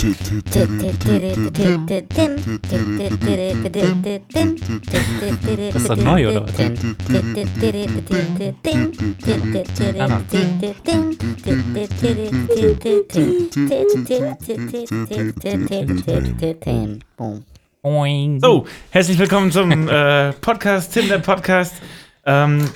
Das ist neu, oder? So, herzlich willkommen zum äh, Podcast, Tinder Podcast. Ähm,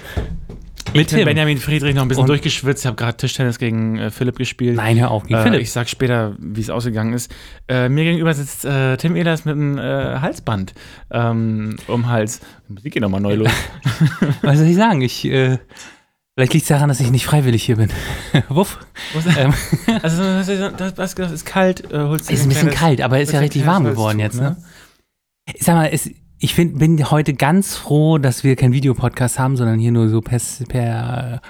mit Tim. Benjamin Friedrich noch ein bisschen Und- durchgeschwitzt. Ich habe gerade Tischtennis gegen äh, Philipp gespielt. Nein, hör auf, gegen Äh, Philipp. ich sag später, wie es ausgegangen ist. Äh, mir gegenüber sitzt äh, Tim Ehlers mit einem äh, Halsband ähm, um Hals. Die Musik geht nochmal neu los. Was soll ich sagen? Ich, äh, vielleicht liegt es daran, dass ich nicht freiwillig hier bin. Wuff. Wo ist- Ähm, also, das, ist- das, das, das ist kalt. Äh, holst dir ist ein bisschen kalt, aber ist ja richtig warm geworden jetzt, ne? Ich sag mal, es, ich find, bin heute ganz froh, dass wir keinen Videopodcast haben, sondern hier nur so per, per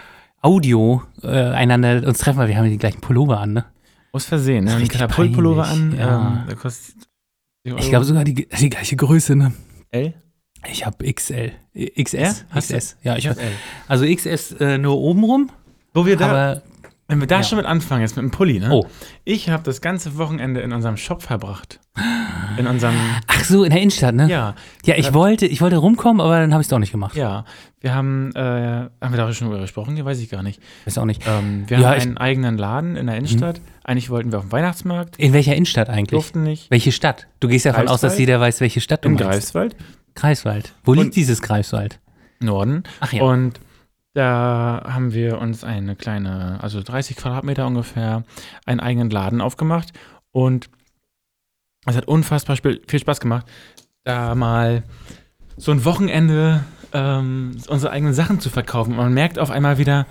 Audio äh, einander uns treffen, weil wir haben ja die gleichen Pullover an, ne? Aus Versehen, ne? Katapultpullover an. ja. Ähm, kostet 10 Ich glaube sogar die, die gleiche Größe, ne? L? Ich habe XL. XS. Ja? XS. Ja, ich L. also XS äh, nur oben rum, Wo wir da, wenn wir da ja. schon mit anfangen, jetzt mit dem Pulli, ne? Oh. Ich habe das ganze Wochenende in unserem Shop verbracht. In unserem, ach so, in der Innenstadt, ne? ja, Ja, ich wollte, ich wollte rumkommen, aber dann habe ich es doch nicht gemacht. ja. Wir haben, äh, haben wir darüber schon drüber gesprochen? Ja, weiß ich gar nicht. Weiß auch nicht. Ähm, wir Ja, haben einen eigenen Laden in der Innenstadt. Eigentlich wollten wir auf dem Weihnachtsmarkt, In welcher Innenstadt eigentlich? durften nicht. Welche Stadt? Du gehst davon aus, dass jeder weiß, welche Stadt du In meinst. Greifswald, Greifswald. Wo Und- liegt dieses Greifswald? Norden. Ach ja. Und da haben wir uns eine kleine, also 30 Quadratmeter ungefähr, einen eigenen Laden aufgemacht. Und es hat unfassbar viel Spaß gemacht, da mal so ein Wochenende ähm, unsere eigenen Sachen zu verkaufen. Und man merkt auf einmal wieder,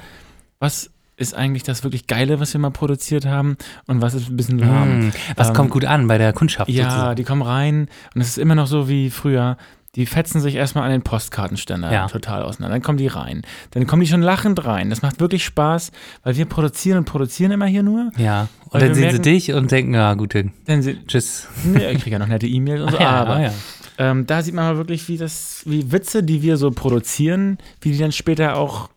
was ist eigentlich das wirklich Geile, was wir mal produziert haben und was ist ein bisschen lahm. Hm, was Ähm, kommt gut an bei der Kundschaft? Ja, sozusagen? die kommen rein und es ist immer noch so wie früher. Die fetzen sich erstmal an den Postkartenständer Ja. total auseinander. Dann kommen die rein. Dann kommen die schon lachend rein. Das macht wirklich Spaß, weil wir produzieren und produzieren immer hier nur. Ja. Und dann sehen merken- sie dich und denken, ja, gut, dann sie, tschüss. nee, ich kriege ja noch nette E-Mails und so. Ach ja, aber ah ja. ähm, da sieht man mal wirklich, wie das, wie Witze, die wir so produzieren, wie die dann später auch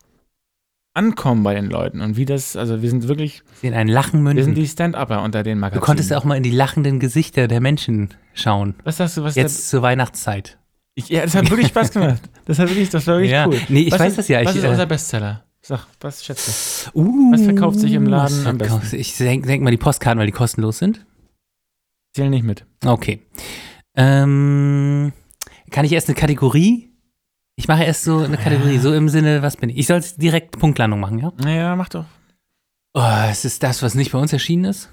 ankommen bei den Leuten. Und wie das, also wir sind wirklich, Sehen ein Lachen wir sind münden. die Stand-Upper unter den Du Magazinen. konntest auch mal in die lachenden Gesichter der Menschen schauen. Was sagst du, was Jetzt zur Weihnachtszeit. Ich, Ja, das hat wirklich Spaß gemacht. Das hat wirklich, das war wirklich Ja. cool. Nee, ich was weiß ist, das ja. Was ich, ist äh, unser Bestseller? Sag, was schätzt du? Uh, Was verkauft sich im Laden was am besten? Ich denke denk mal die Postkarten, weil die kostenlos sind. Zähl nicht mit. Okay. Ähm, kann ich erst eine Kategorie? Ich mache erst so eine Kategorie, so im Sinne, was bin ich? Ich soll direkt Punktlandung machen, ja? Naja, mach doch. Oh, es ist das, was nicht bei uns erschienen ist?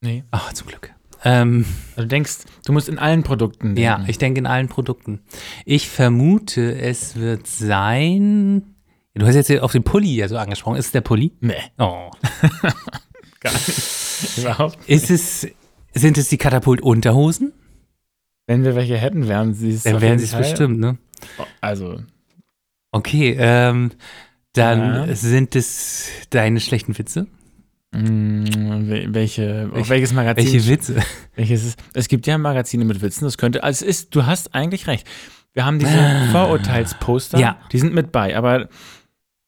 Nee. Ach, zum Glück. Ähm, Also du denkst, du musst in allen Produkten denken. ja, ich denke in allen Produkten. Ich vermute, es wird sein. Du hast jetzt hier auf den Pulli ja so angesprochen. Ist es der Pulli? Nee, Oh. gar nicht. Überhaupt. Ist es, sind es die Katapult-Unterhosen? Wenn wir welche hätten, wären sie es. Dann wären sie es bestimmt, ne? Also, Okay, ähm, dann Ja. sind es deine schlechten Witze. Wel- welche, auf Welche- welches Magazin? Welche Witze? Welches ist, es gibt ja Magazine mit Witzen, das könnte, also es ist, du hast eigentlich recht. Wir haben diese Vorurteilsposter, Ja. die sind mit bei, aber,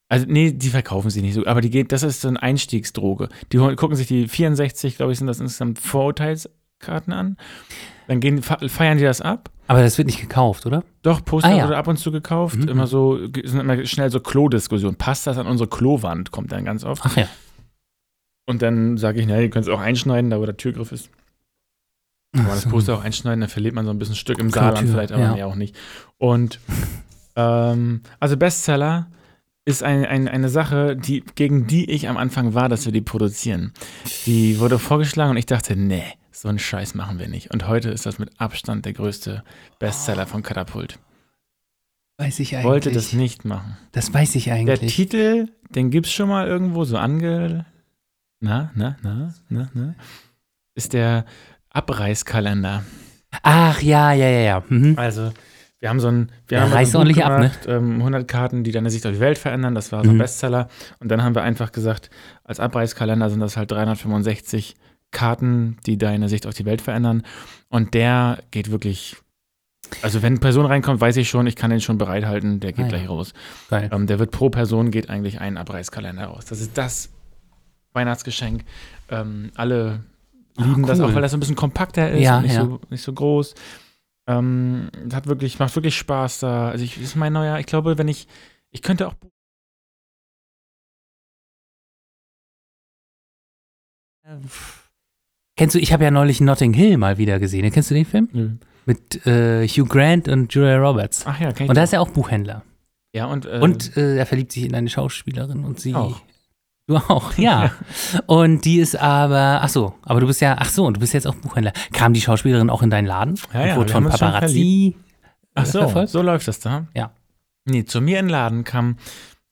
also nee, die verkaufen sie nicht so, aber die geht, das ist so eine Einstiegsdroge. Die gucken sich die 64, glaube ich, sind das insgesamt Vorurteilskarten an, dann gehen, fe- feiern die das ab. Aber das wird nicht gekauft, oder? Doch, Poster Ah, ja. wurde ab und zu gekauft, Mhm. immer so, sind immer schnell so Klo-Diskussionen. Passt das an unsere Klowand, kommt dann ganz oft. Ach ja. Und dann sage ich, na, ihr könnt es auch einschneiden, da wo der Türgriff ist. Kann man das Poster auch einschneiden, dann verliert man so ein bisschen Stück im Saarland vielleicht, aber ja. mehr auch nicht. Und ähm, also Bestseller ist ein, ein, eine Sache, die, gegen die ich am Anfang war, dass wir die produzieren. Die wurde vorgeschlagen und ich dachte, nee, so einen Scheiß machen wir nicht. Und heute ist das mit Abstand der größte Bestseller von Katapult. Weiß ich eigentlich. Wollte das nicht machen. Das weiß ich Der eigentlich. Titel, den gibt's schon mal irgendwo so ange... Na, na, na, na, na. Ist der Abreißkalender. Ach ja, ja, ja, ja. Mhm. Also, wir haben so ein, wir haben reißt ordentlich ab, ne? gemacht, ähm, 100 Karten, die deine Sicht auf die Welt verändern. Das war so ein Mhm. Bestseller. Und dann haben wir einfach gesagt, als Abreißkalender sind das halt 365 Karten, die deine Sicht auf die Welt verändern. Und der geht wirklich. Also, wenn eine Person reinkommt, weiß ich schon, ich kann den schon bereithalten, der geht Ah, ja. gleich raus. Geil. Ähm, der wird pro Person geht eigentlich ein Abreißkalender raus. Das ist das Weihnachtsgeschenk. Ähm, alle lieben Ach, das auch, cool. weil das so ein bisschen kompakter ist Ja, nicht, ja. so, nicht so groß. Ähm, hat wirklich, macht wirklich Spaß da. Also ich ist mein neuer, ich glaube, wenn ich, ich könnte auch Kennst du, ich habe ja neulich Notting Hill mal wieder gesehen. Kennst du den Film? Nö. Mit äh, Hugh Grant und Julia Roberts. Ach ja, kenn ich Und da auch. ist er auch Buchhändler. Ja, und, äh, Und äh, er verliebt sich in eine Schauspielerin und sie. Auch. Du auch, ja. und die ist aber, ach so, aber du bist ja, ach so, und du bist jetzt auch Buchhändler. Kam die Schauspielerin auch in deinen Laden? Ja, ja, wurde von Paparazzi Ach so, verfolgt? so läuft das da. Ja. Nee, zu mir in den Laden kam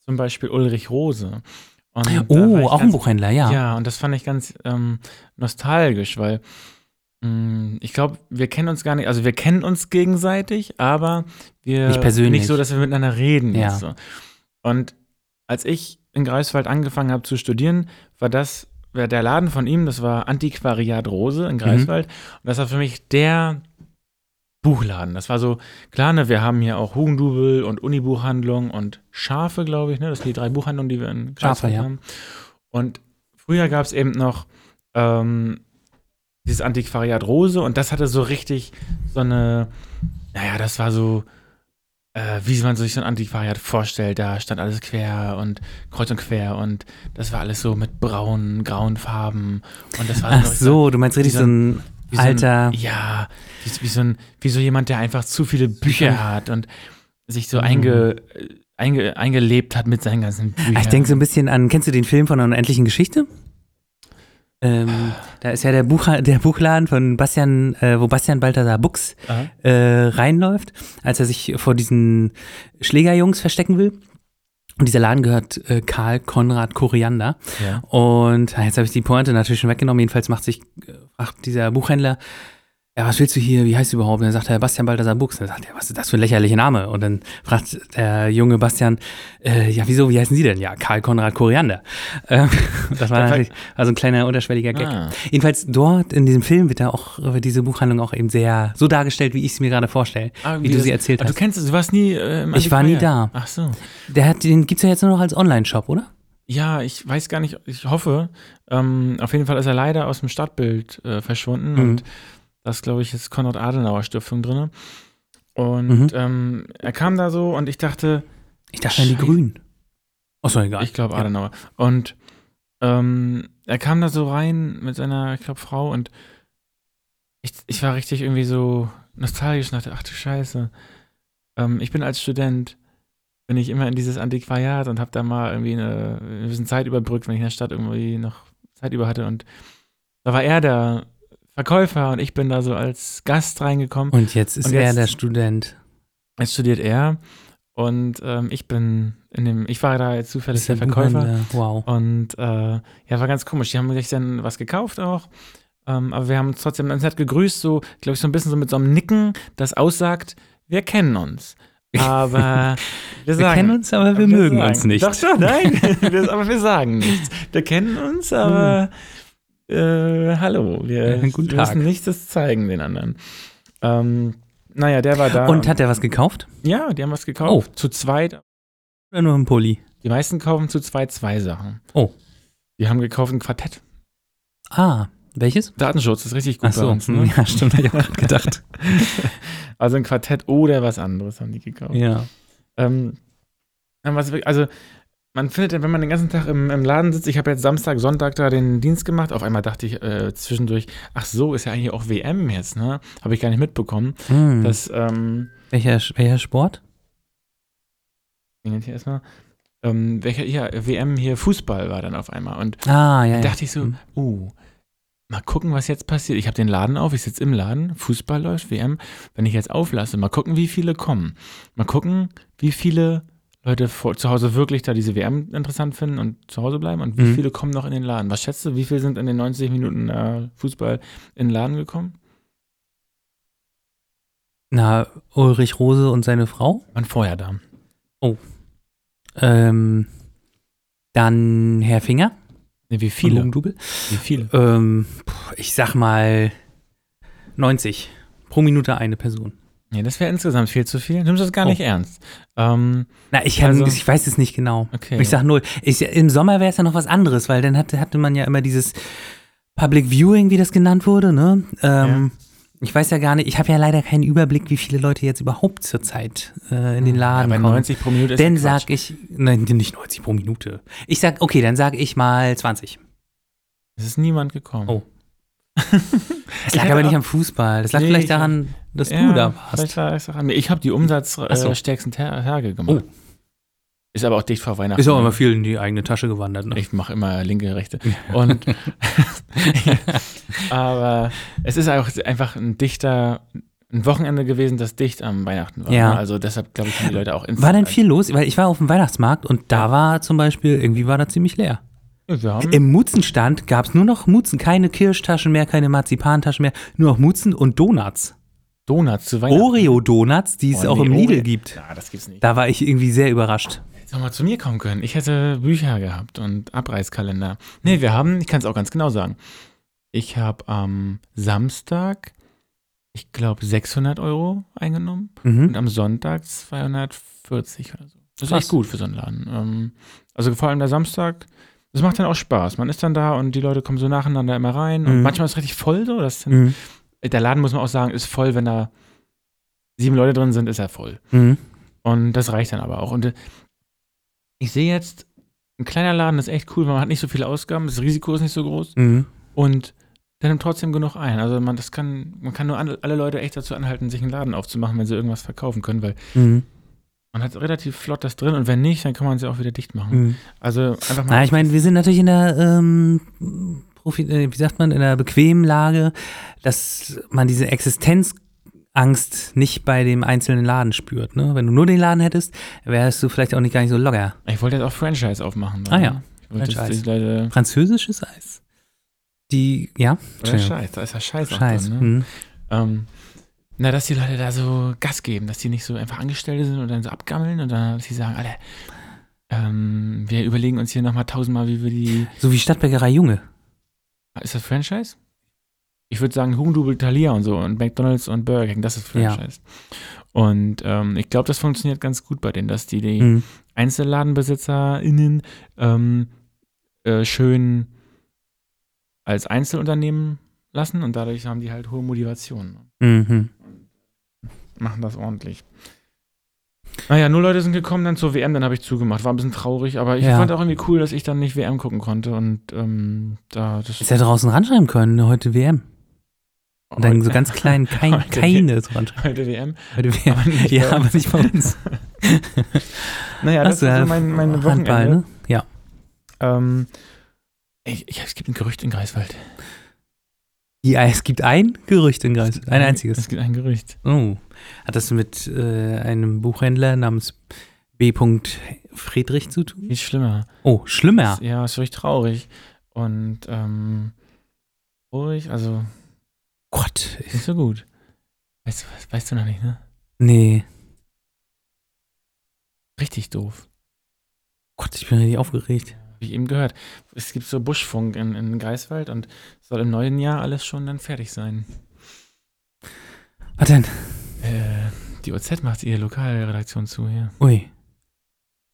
zum Beispiel Ulrich Rose. Und Oh, auch ein ganz- Buchhändler, ja. Ja. und das fand ich ganz ähm, nostalgisch, weil mh, ich glaube, wir kennen uns gar nicht, also wir kennen uns gegenseitig, aber wir Nicht persönlich. nicht so, dass wir miteinander reden. Ja. So. Und als ich in Greifswald angefangen habe zu studieren, war das, war der Laden von ihm, das war Antiquariat Rose Mhm. in Greifswald. Und das war für mich der Buchladen. Das war so, klar, ne, wir haben hier auch Hugendubel und Unibuchhandlung und Schafe, glaube ich, ne? Das sind die drei Buchhandlungen, die wir in Schafe, Greifswald ja. haben. Und früher gab es eben noch ähm, dieses Antiquariat Rose und das hatte so richtig so eine, naja, das war so, äh, wie man sich so ein Antiquariat vorstellt. Da stand alles quer und kreuz und quer und das war alles so mit braunen, grauen Farben. Und das war Ach noch so, du meinst richtig so so ein wie so alter. Ein, ja, wie, wie, so ein, wie so jemand, der einfach zu viele Bücher hat und sich so Mhm. einge, einge, eingelebt hat mit seinen ganzen Büchern. Ah, Ich denke so ein bisschen an, kennst du den Film von einer unendlichen Geschichte? Ähm, da ist ja der, Buch, der Buchladen von Bastian, äh, wo Bastian Balthasar Buchs äh, reinläuft, als er sich vor diesen Schlägerjungs verstecken will. Und dieser Laden gehört äh, Karl Konrad Koriander. Ja. Und ah, jetzt habe ich die Pointe natürlich schon weggenommen. Jedenfalls macht sich, äh, fragt dieser Buchhändler, ja, was willst du hier? Wie heißt du überhaupt? Und dann sagt er Bastian Balthasar Buchs. Und dann sagt er, was ist das für ein lächerlicher Name? Und dann fragt der junge Bastian, äh, ja, wieso, wie heißen Sie denn? Ja, Karl Konrad Koriander. Ähm, das war natürlich also ein kleiner unterschwelliger Gag. Ah. Jedenfalls dort in diesem Film wird da auch, wird diese Buchhandlung auch eben sehr so dargestellt, wie ich es mir gerade vorstelle, Ah, wie, du das- sie erzählt ah, hast. Du kennst es, du warst nie äh, im Ich war nie da. Ach so. Der hat, den gibt's ja jetzt nur noch als Online-Shop, oder? Ja, ich weiß gar nicht, ich hoffe. Ähm, auf jeden Fall ist er leider aus dem Stadtbild äh, verschwunden Mhm. und das, glaube ich, ist Konrad-Adenauer-Stiftung drin. Und Mhm. ähm, er kam da so und ich dachte, Ich dachte an die. Grünen. Achso, egal. ich glaube Ja. Adenauer. Und ähm, er kam da so rein mit seiner, ich glaube, Frau und ich, ich war richtig irgendwie so nostalgisch und dachte, ach du Scheiße. Ähm, ich bin als Student, bin ich immer in dieses Antiquariat und habe da mal irgendwie eine, ein bisschen Zeit überbrückt, wenn ich in der Stadt irgendwie noch Zeit über hatte. Und da war er der Verkäufer und ich bin da so als Gast reingekommen. Und jetzt ist Und er jetzt- der Student. Jetzt studiert er und ähm, ich bin in dem, ich war da jetzt zufällig Ist der Verkäufer. Wow. Und äh, ja, war ganz komisch. Die haben sich dann was gekauft auch. Ähm, aber wir haben uns trotzdem ganz nett gegrüßt, so, glaube ich, so ein bisschen so mit so einem Nicken, das aussagt, wir kennen uns. Aber wir Wir sagen. kennen uns, aber wir aber mögen sagen, uns nicht. Doch schon, nein. wir, aber wir sagen nichts. Wir kennen uns, aber äh, hallo. Wir guten Tag. müssen nichts zeigen den anderen. Ähm, naja, der war da. Und hat er was gekauft? ja, die haben was gekauft. Oh. Zu zweit. Oder nur ein Pulli? Die meisten kaufen zu zweit zwei Sachen. Oh. Die haben gekauft ein Quartett. Ah, welches? Datenschutz ist richtig gut Ach bei so, uns. Ne? ja, stimmt, hab ich auch gerade gedacht. Also ein Quartett oder was anderes haben die gekauft. ja. Ähm, wirklich- also man findet, wenn man den ganzen Tag im, im Laden sitzt, ich habe jetzt Samstag, Sonntag da den Dienst gemacht, auf einmal dachte ich äh, zwischendurch, ach so, ist ja eigentlich auch WM jetzt, ne? Habe ich gar nicht mitbekommen. Hm. Das, ähm, welcher, welcher Sport? hier erstmal. Ähm, welcher, ja, WM hier Fußball war dann auf einmal. Und Ah, ja, da ja. dachte ich so, Hm. uh, mal gucken, was jetzt passiert. Ich habe den Laden auf, ich sitze im Laden, Fußball läuft, WM. Wenn ich jetzt auflasse, mal gucken, wie viele kommen. Mal gucken, wie viele Leute vor, zu Hause wirklich da diese WM interessant finden und zu Hause bleiben und wie Mhm. viele kommen noch in den Laden. Was schätzt du, wie viele sind in den 90 Minuten äh, Fußball in den Laden gekommen? Na, Ulrich Rose und seine Frau? Waren vorher da. Ähm, dann Herr Finger. Nee, wie viele? Wie viele? Ähm, ich sag mal 90. Pro Minute eine Person. Nee, das wäre insgesamt viel zu viel. Nimmst du das gar Oh. nicht ernst? Ähm, Na, ich, Also- ich weiß es nicht genau. okay. Ich sag null. Ich, Im Sommer wäre es ja noch was anderes, weil dann hatte, hatte man ja immer dieses Public Viewing, wie das genannt wurde, ne? Ähm, Ich weiß ja gar nicht, ich habe ja leider keinen Überblick, wie viele Leute jetzt überhaupt zurzeit äh, in den Laden Ja, kommen. 90 pro Minute ist Dann ja sag ich, nein, nicht 90 pro Minute. Ich sag, okay, dann sag ich mal 20. Es ist niemand gekommen. Oh. Das Ich lag aber nicht am Fußball. Das lag Nee, vielleicht ich- daran, dass Ja, du da vielleicht warst. es an mir. Ich habe die Ach so. umsatzstärksten Ter Tage gemacht. Oh. Ist aber auch dicht vor Weihnachten. Ist auch immer viel in die eigene Tasche gewandert. Ne? Ich mache immer linke, rechte. Und aber es ist auch einfach ein dichter, ein Wochenende gewesen, das dicht am Weihnachten war. Ja. ne? Also deshalb glaube ich, haben die Leute auch War denn viel los? Weil ich war auf dem Weihnachtsmarkt und da war zum Beispiel, irgendwie war da ziemlich leer. Im Mutzenstand gab es nur noch Mutzen, keine Kirschtaschen mehr, keine Marzipantaschen mehr, nur noch Mutzen und Donuts. Donuts zu Weihnachten. Oreo-Donuts, die es Oh, auch nee, im Lidl Oreo. gibt. Ja, das gibt's nicht. Da war ich irgendwie sehr überrascht. Hättest du mal zu mir kommen können. Ich hätte Bücher gehabt und Abreißkalender. Nee, wir haben, ich kann es auch ganz genau sagen. Ich habe am Samstag, ich glaube, 600 Euro eingenommen Mhm. und am Sonntag 240 oder so. Das ist Krass. echt gut für so einen Laden. Ähm, also vor allem der Samstag, das macht dann auch Spaß. Man ist dann da und die Leute kommen so nacheinander immer rein und Mhm. manchmal ist es richtig voll so. Das Mhm. der Laden, muss man auch sagen, ist voll, wenn da sieben Leute drin sind, ist er voll. Mhm. Und das reicht dann aber auch. Und äh, ich sehe jetzt, ein kleiner Laden ist echt cool, weil man hat nicht so viele Ausgaben, das Risiko ist nicht so groß Mhm. und der nimmt trotzdem genug ein. Also man, das kann, man kann nur alle, alle Leute echt dazu anhalten, sich einen Laden aufzumachen, wenn sie irgendwas verkaufen können, weil Mhm. Man hat relativ flott das drin und wenn nicht, dann kann man sie auch wieder dicht machen. Mhm. Also einfach mal. Na, ich meine, wir sind natürlich in der, ähm, Profi, äh, wie sagt man, in der bequemen Lage, dass man diese Existenzangst nicht bei dem einzelnen Laden spürt. Ne? Wenn du nur den Laden hättest, wärst du vielleicht auch nicht gar nicht so locker. ich wollte jetzt auch Franchise aufmachen. Ah ja, dass Franchise. Leute. Französisches Eis. Die, ja, Oder Entschuldigung. Scheiß, da ist ja Scheiß, auch Scheiß. drin. Ne? Mhm. Ähm, na, dass die Leute da so Gas geben, dass die nicht so einfach Angestellte sind und dann so abgammeln und dann, dass sie sagen, alle, ähm, wir überlegen uns hier nochmal tausendmal, wie wir die. So wie Stadtbäckerei Junge. Ist das Franchise? Ich würde sagen, Hugendubel, Thalia und so und McDonalds und Burger King, das ist Franchise. Und ähm, ich glaube, das funktioniert ganz gut bei denen, dass die die Mhm. EinzelladenbesitzerInnen ähm, äh, schön als Einzelunternehmen lassen und dadurch haben die halt hohe Motivation. Mhm. Machen das ordentlich. Naja, nur Leute sind gekommen dann zur WM, dann habe ich zugemacht. War ein bisschen traurig, aber ich Ja. fand auch irgendwie cool, dass ich dann nicht WM gucken konnte und ähm, da das Ist ja draußen ranschreiben können, heute WM. Und dann so ganz klein, kein, Heute keine so ranschreiben. heute WM. Heute WM. Aber nicht Ja, aber uns. nicht bei uns. Naja, das ja so mein, mein Handball, Wochenende. ne? Ja. Ähm, ich, ich, es gibt ein Gerücht in Greifswald. Ja, es gibt ein Gerücht in Greis, ein einziges. Es gibt ein Gerücht. Oh. Hat das mit äh, einem Buchhändler namens B. Friedrich zu tun? Viel schlimmer. Oh, schlimmer. Das, ja, ist wirklich traurig. Und ähm, ruhig, also Gott. nicht so gut. Weißt du, weißt du noch nicht, ne? Nee. Richtig doof. Gott, ich bin richtig aufgeregt. Wie eben gehört. Es gibt so Buschfunk in, in Greifswald und soll im neuen Jahr alles schon dann fertig sein. Was denn? Äh, die OZ macht ihre Lokalredaktion zu hier. Ui.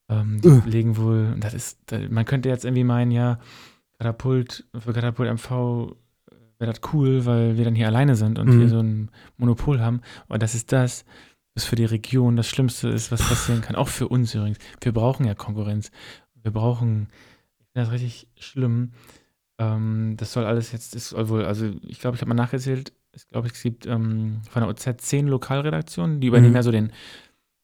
Ähm, die Uh. legen wohl, das ist, da, man könnte jetzt irgendwie meinen, ja, Katapult, für Katapult MV wäre das cool, weil wir dann hier alleine sind und Mhm. hier so ein Monopol haben. Aber das ist das, was für die Region das Schlimmste ist, was passieren kann. Auch für uns übrigens. Wir brauchen ja Konkurrenz. Wir brauchen, das richtig schlimm. Ähm, das soll alles jetzt, ist soll wohl, also ich glaube, ich habe mal nachgezählt, ich glaube, es gibt ähm, von der OZ zehn Lokalredaktionen, die übernehmen Mhm. ja so den,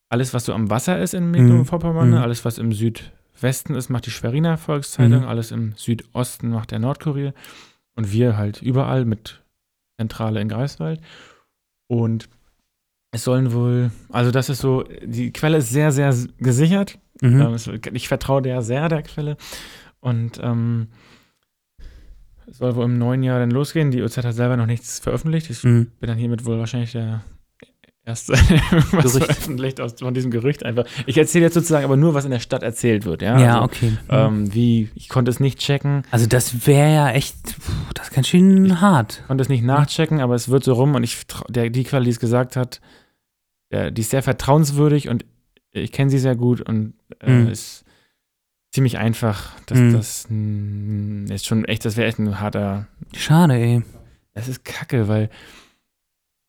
alles, was so am Wasser ist in Mhm. Mecklenburg-Vorpommern, ne? Mhm. alles, was im Südwesten ist, macht die Schweriner Volkszeitung, Mhm. alles im Südosten macht der Nordkurier und wir halt überall mit Zentrale in Greifswald. Und es sollen wohl, also das ist so, die Quelle ist sehr, sehr s- gesichert. Mhm. Ähm, es, ich vertraue der sehr, der Quelle. Und ähm, es soll wohl im neuen Jahr dann losgehen. Die OZ hat selber noch nichts veröffentlicht. Ich Mhm. bin dann hiermit wohl wahrscheinlich der erste, was Gerücht. veröffentlicht aus, von diesem Gerücht einfach. Ich erzähle jetzt sozusagen aber nur, was in der Stadt erzählt wird. Ja, Ja, also, okay. Mhm. ähm, wie, ich konnte es nicht checken, also das wäre ja echt, puh, das ist ganz schön hart. konnte es nicht nachchecken, aber es wird so rum und ich, der, die Quelle, die es gesagt hat, der, die ist sehr vertrauenswürdig und ich kenne sie sehr gut und äh, Mhm. es ziemlich einfach, dass Mhm. das mh, ist schon echt, das wäre echt ein harter. Schade, ey. Das ist kacke, weil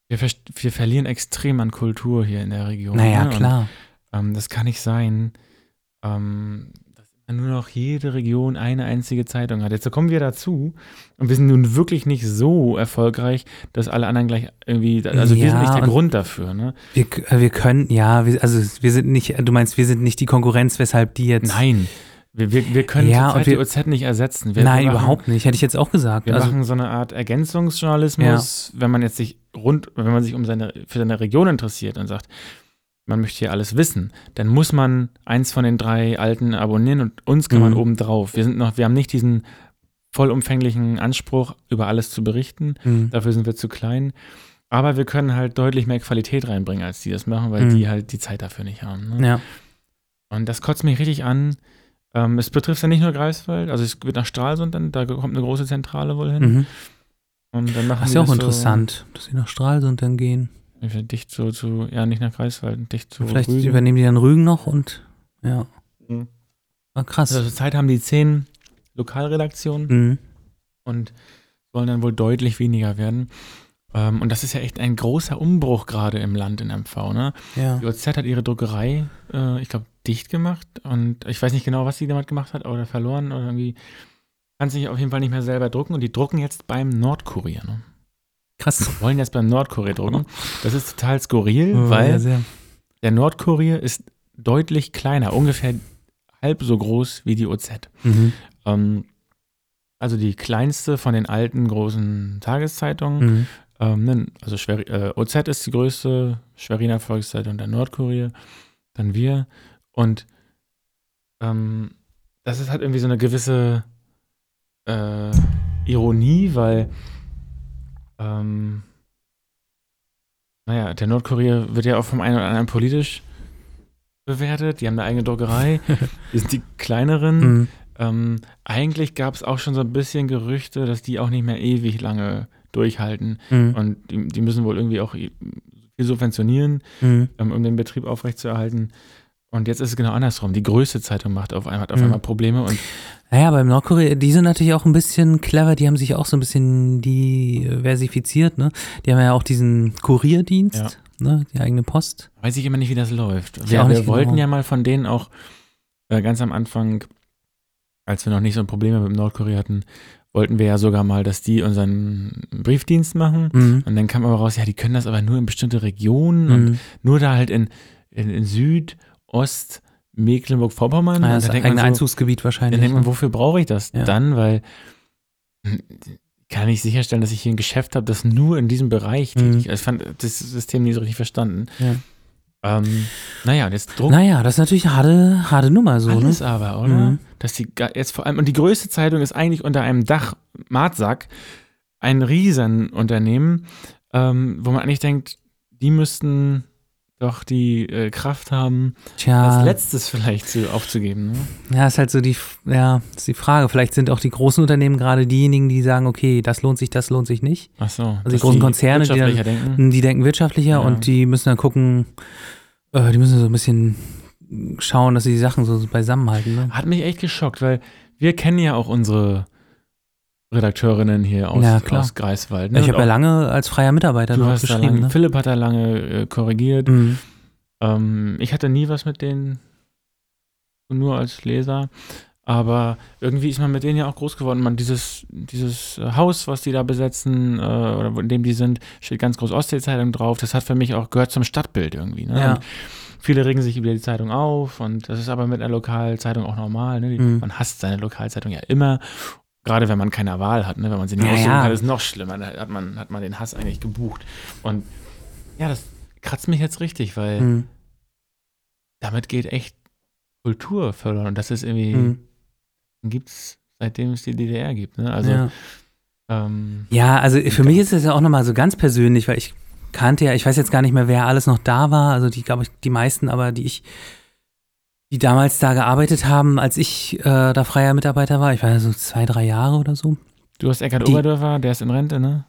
wir, ver- wir verlieren extrem an Kultur hier in der Region. Naja, ne? Und, klar. ähm, das kann nicht sein, ähm, nur noch jede Region eine einzige Zeitung hat. Jetzt kommen wir dazu und wir sind nun wirklich nicht so erfolgreich, dass alle anderen gleich irgendwie, also wir Ja, sind nicht der und- Grund dafür, ne? Wir, äh, wir können, ja, wir, also wir sind nicht, du meinst, wir sind nicht die Konkurrenz, weshalb die jetzt. Nein, wir, wir, wir können Ja, und wir- die OZ nicht ersetzen. Wir, Nein, machen, überhaupt nicht. Hätte ich jetzt auch gesagt. Wir also, machen so eine Art Ergänzungsjournalismus, wenn man jetzt sich rund, wenn man sich um seine, für seine Region interessiert und sagt, man möchte hier alles wissen, dann muss man eins von den drei alten abonnieren und uns kann man Mhm. oben drauf. Wir sind noch, wir haben nicht diesen vollumfänglichen Anspruch, über alles zu berichten. mh, Dafür sind wir zu klein. Aber wir können halt deutlich mehr Qualität reinbringen, als die das machen, weil Mhm. die halt die Zeit dafür nicht haben. Ne? ja. Und das kotzt mich richtig an. Ähm, es betrifft ja nicht nur Greifswald, also es wird nach Stralsund, dann, da kommt eine große Zentrale wohl hin. Mhm. Und dann machen Das ist ja auch das interessant, dass sie nach Stralsund dann gehen. So, dicht so zu, ja, nicht nach Greifswald, dicht zu Vielleicht Rügen. übernehmen die dann Rügen noch und ja. Mhm. Ah, krass. Also zurzeit haben die zehn Lokalredaktionen Mhm. und sollen dann wohl deutlich weniger werden. Ähm, und das ist ja echt ein großer Umbruch gerade im Land in MV. Ne? Ja. Die OZ hat ihre Druckerei, äh, ich glaube, dicht gemacht. Und ich weiß nicht genau, was sie damit gemacht hat oder verloren oder irgendwie. Kann sich auf jeden Fall nicht mehr selber drucken. Und die drucken jetzt beim Nordkurier. Ne? Krass. Wollen jetzt beim Nordkurier drucken. Das ist total skurril, Oh, weil ja, der Nordkurier ist deutlich kleiner, ungefähr halb so groß wie die OZ. Mhm. Ähm, also die kleinste von den alten großen Tageszeitungen. Mhm. Ähm, also Schwer, äh, OZ ist die größte, Schweriner Volkszeitung, der Nordkurier, dann wir. Und ähm, das ist halt irgendwie so eine gewisse äh, Ironie, weil ähm, naja, der Nordkurier wird ja auch vom einen oder anderen politisch bewertet. Die haben eine eigene Druckerei. die sind die kleineren. Mhm. Ähm, eigentlich gab es auch schon so ein bisschen Gerüchte, dass die auch nicht mehr ewig lange durchhalten. Mhm. Und die, die müssen wohl irgendwie auch viel subventionieren, Mhm. ähm, um den Betrieb aufrechtzuerhalten. Und jetzt ist es genau andersrum. Die größte Zeitung macht auf einmal, hat auf Mhm. einmal Probleme und Naja, beim Nordkorea, die sind natürlich auch ein bisschen clever, die haben sich auch so ein bisschen diversifiziert, ne? Die haben ja auch diesen Kurierdienst, Ja. ne? Die eigene Post. weiß ich immer nicht, wie das läuft. Wir, wir wollten genau. ja mal von denen auch äh, ganz am Anfang, als wir noch nicht so Probleme mit dem Nordkorea hatten, wollten wir ja sogar mal, dass die unseren Briefdienst machen. Mhm. Und dann kam aber raus, ja, die können das aber nur in bestimmte Regionen und Mhm. nur da halt in, in, in Süd, Ost, Mecklenburg-Vorpommern. Ah, Und das ist man so, Einzugsgebiet dann wahrscheinlich. denkt man, ne? wofür brauche ich das Ja. dann? Weil hm, ich kann nicht sicherstellen, dass ich hier ein Geschäft habe, das nur in diesem Bereich Mhm. tätig ist. Ich fand das System nie so richtig verstanden. Ja. Ähm, naja, und jetzt druckt Naja, das ist natürlich eine harte, harte Nummer so, alles ne? aber, oder? Mhm. Dass die jetzt vor allem, und die größte Zeitung ist eigentlich unter einem Dach, Martsack, ein Riesenunternehmen, ähm, wo man eigentlich denkt, die müssten doch die äh, Kraft haben, Tja, als letztes vielleicht zu, aufzugeben. Ne? ja, ist halt so die, ja, ist die Frage. Vielleicht sind auch die großen Unternehmen gerade diejenigen, die sagen, okay, das lohnt sich, das lohnt sich nicht. Ach so. Also die großen Konzerne, die dann- denken. Die denken wirtschaftlicher Ja. und die müssen dann gucken, äh, die müssen so ein bisschen schauen, dass sie die Sachen so beisammenhalten. Ne? Hat mich echt geschockt, weil wir kennen ja auch unsere Redakteurinnen hier aus, Ja, aus Greifswald. Ne? ich habe ja lange als freier Mitarbeiter du hast geschrieben. lange, Ne? Philipp hat da lange äh, korrigiert. Mhm. Ähm, ich hatte nie was mit denen, nur als Leser. Aber irgendwie ist man mit denen ja auch groß geworden. Man, dieses, dieses Haus, was die da besetzen, äh, oder in dem die sind, steht ganz groß Ostsee-Zeitung drauf. Das hat für mich auch gehört zum Stadtbild irgendwie. Ne? Ja. Viele regen sich über die Zeitung auf und das ist aber mit einer Lokalzeitung auch normal. Ne? Die, Mhm. Man hasst seine Lokalzeitung ja immer. Gerade wenn man keine Wahl hat, ne? wenn man sie nicht Ja, aussuchen ja. kann, ist es noch schlimmer. Da hat man, hat man den Hass eigentlich gebucht. Und ja, das kratzt mich jetzt richtig, weil Mhm. damit geht echt Kultur verloren. Und das ist irgendwie, Mhm. gibt es seitdem es die DDR gibt. Ne? Also, ja. ähm, ja, also für mich ist das ja auch nochmal so ganz persönlich, weil ich kannte ja, ich weiß jetzt gar nicht mehr, wer alles noch da war, also die, glaube ich, die meisten, aber die ich, die damals da gearbeitet haben, als ich äh, da freier Mitarbeiter war, ich war ja so zwei, drei Jahre oder so. du hast Eckhard Die- Oberdörfer, der ist in Rente, ne?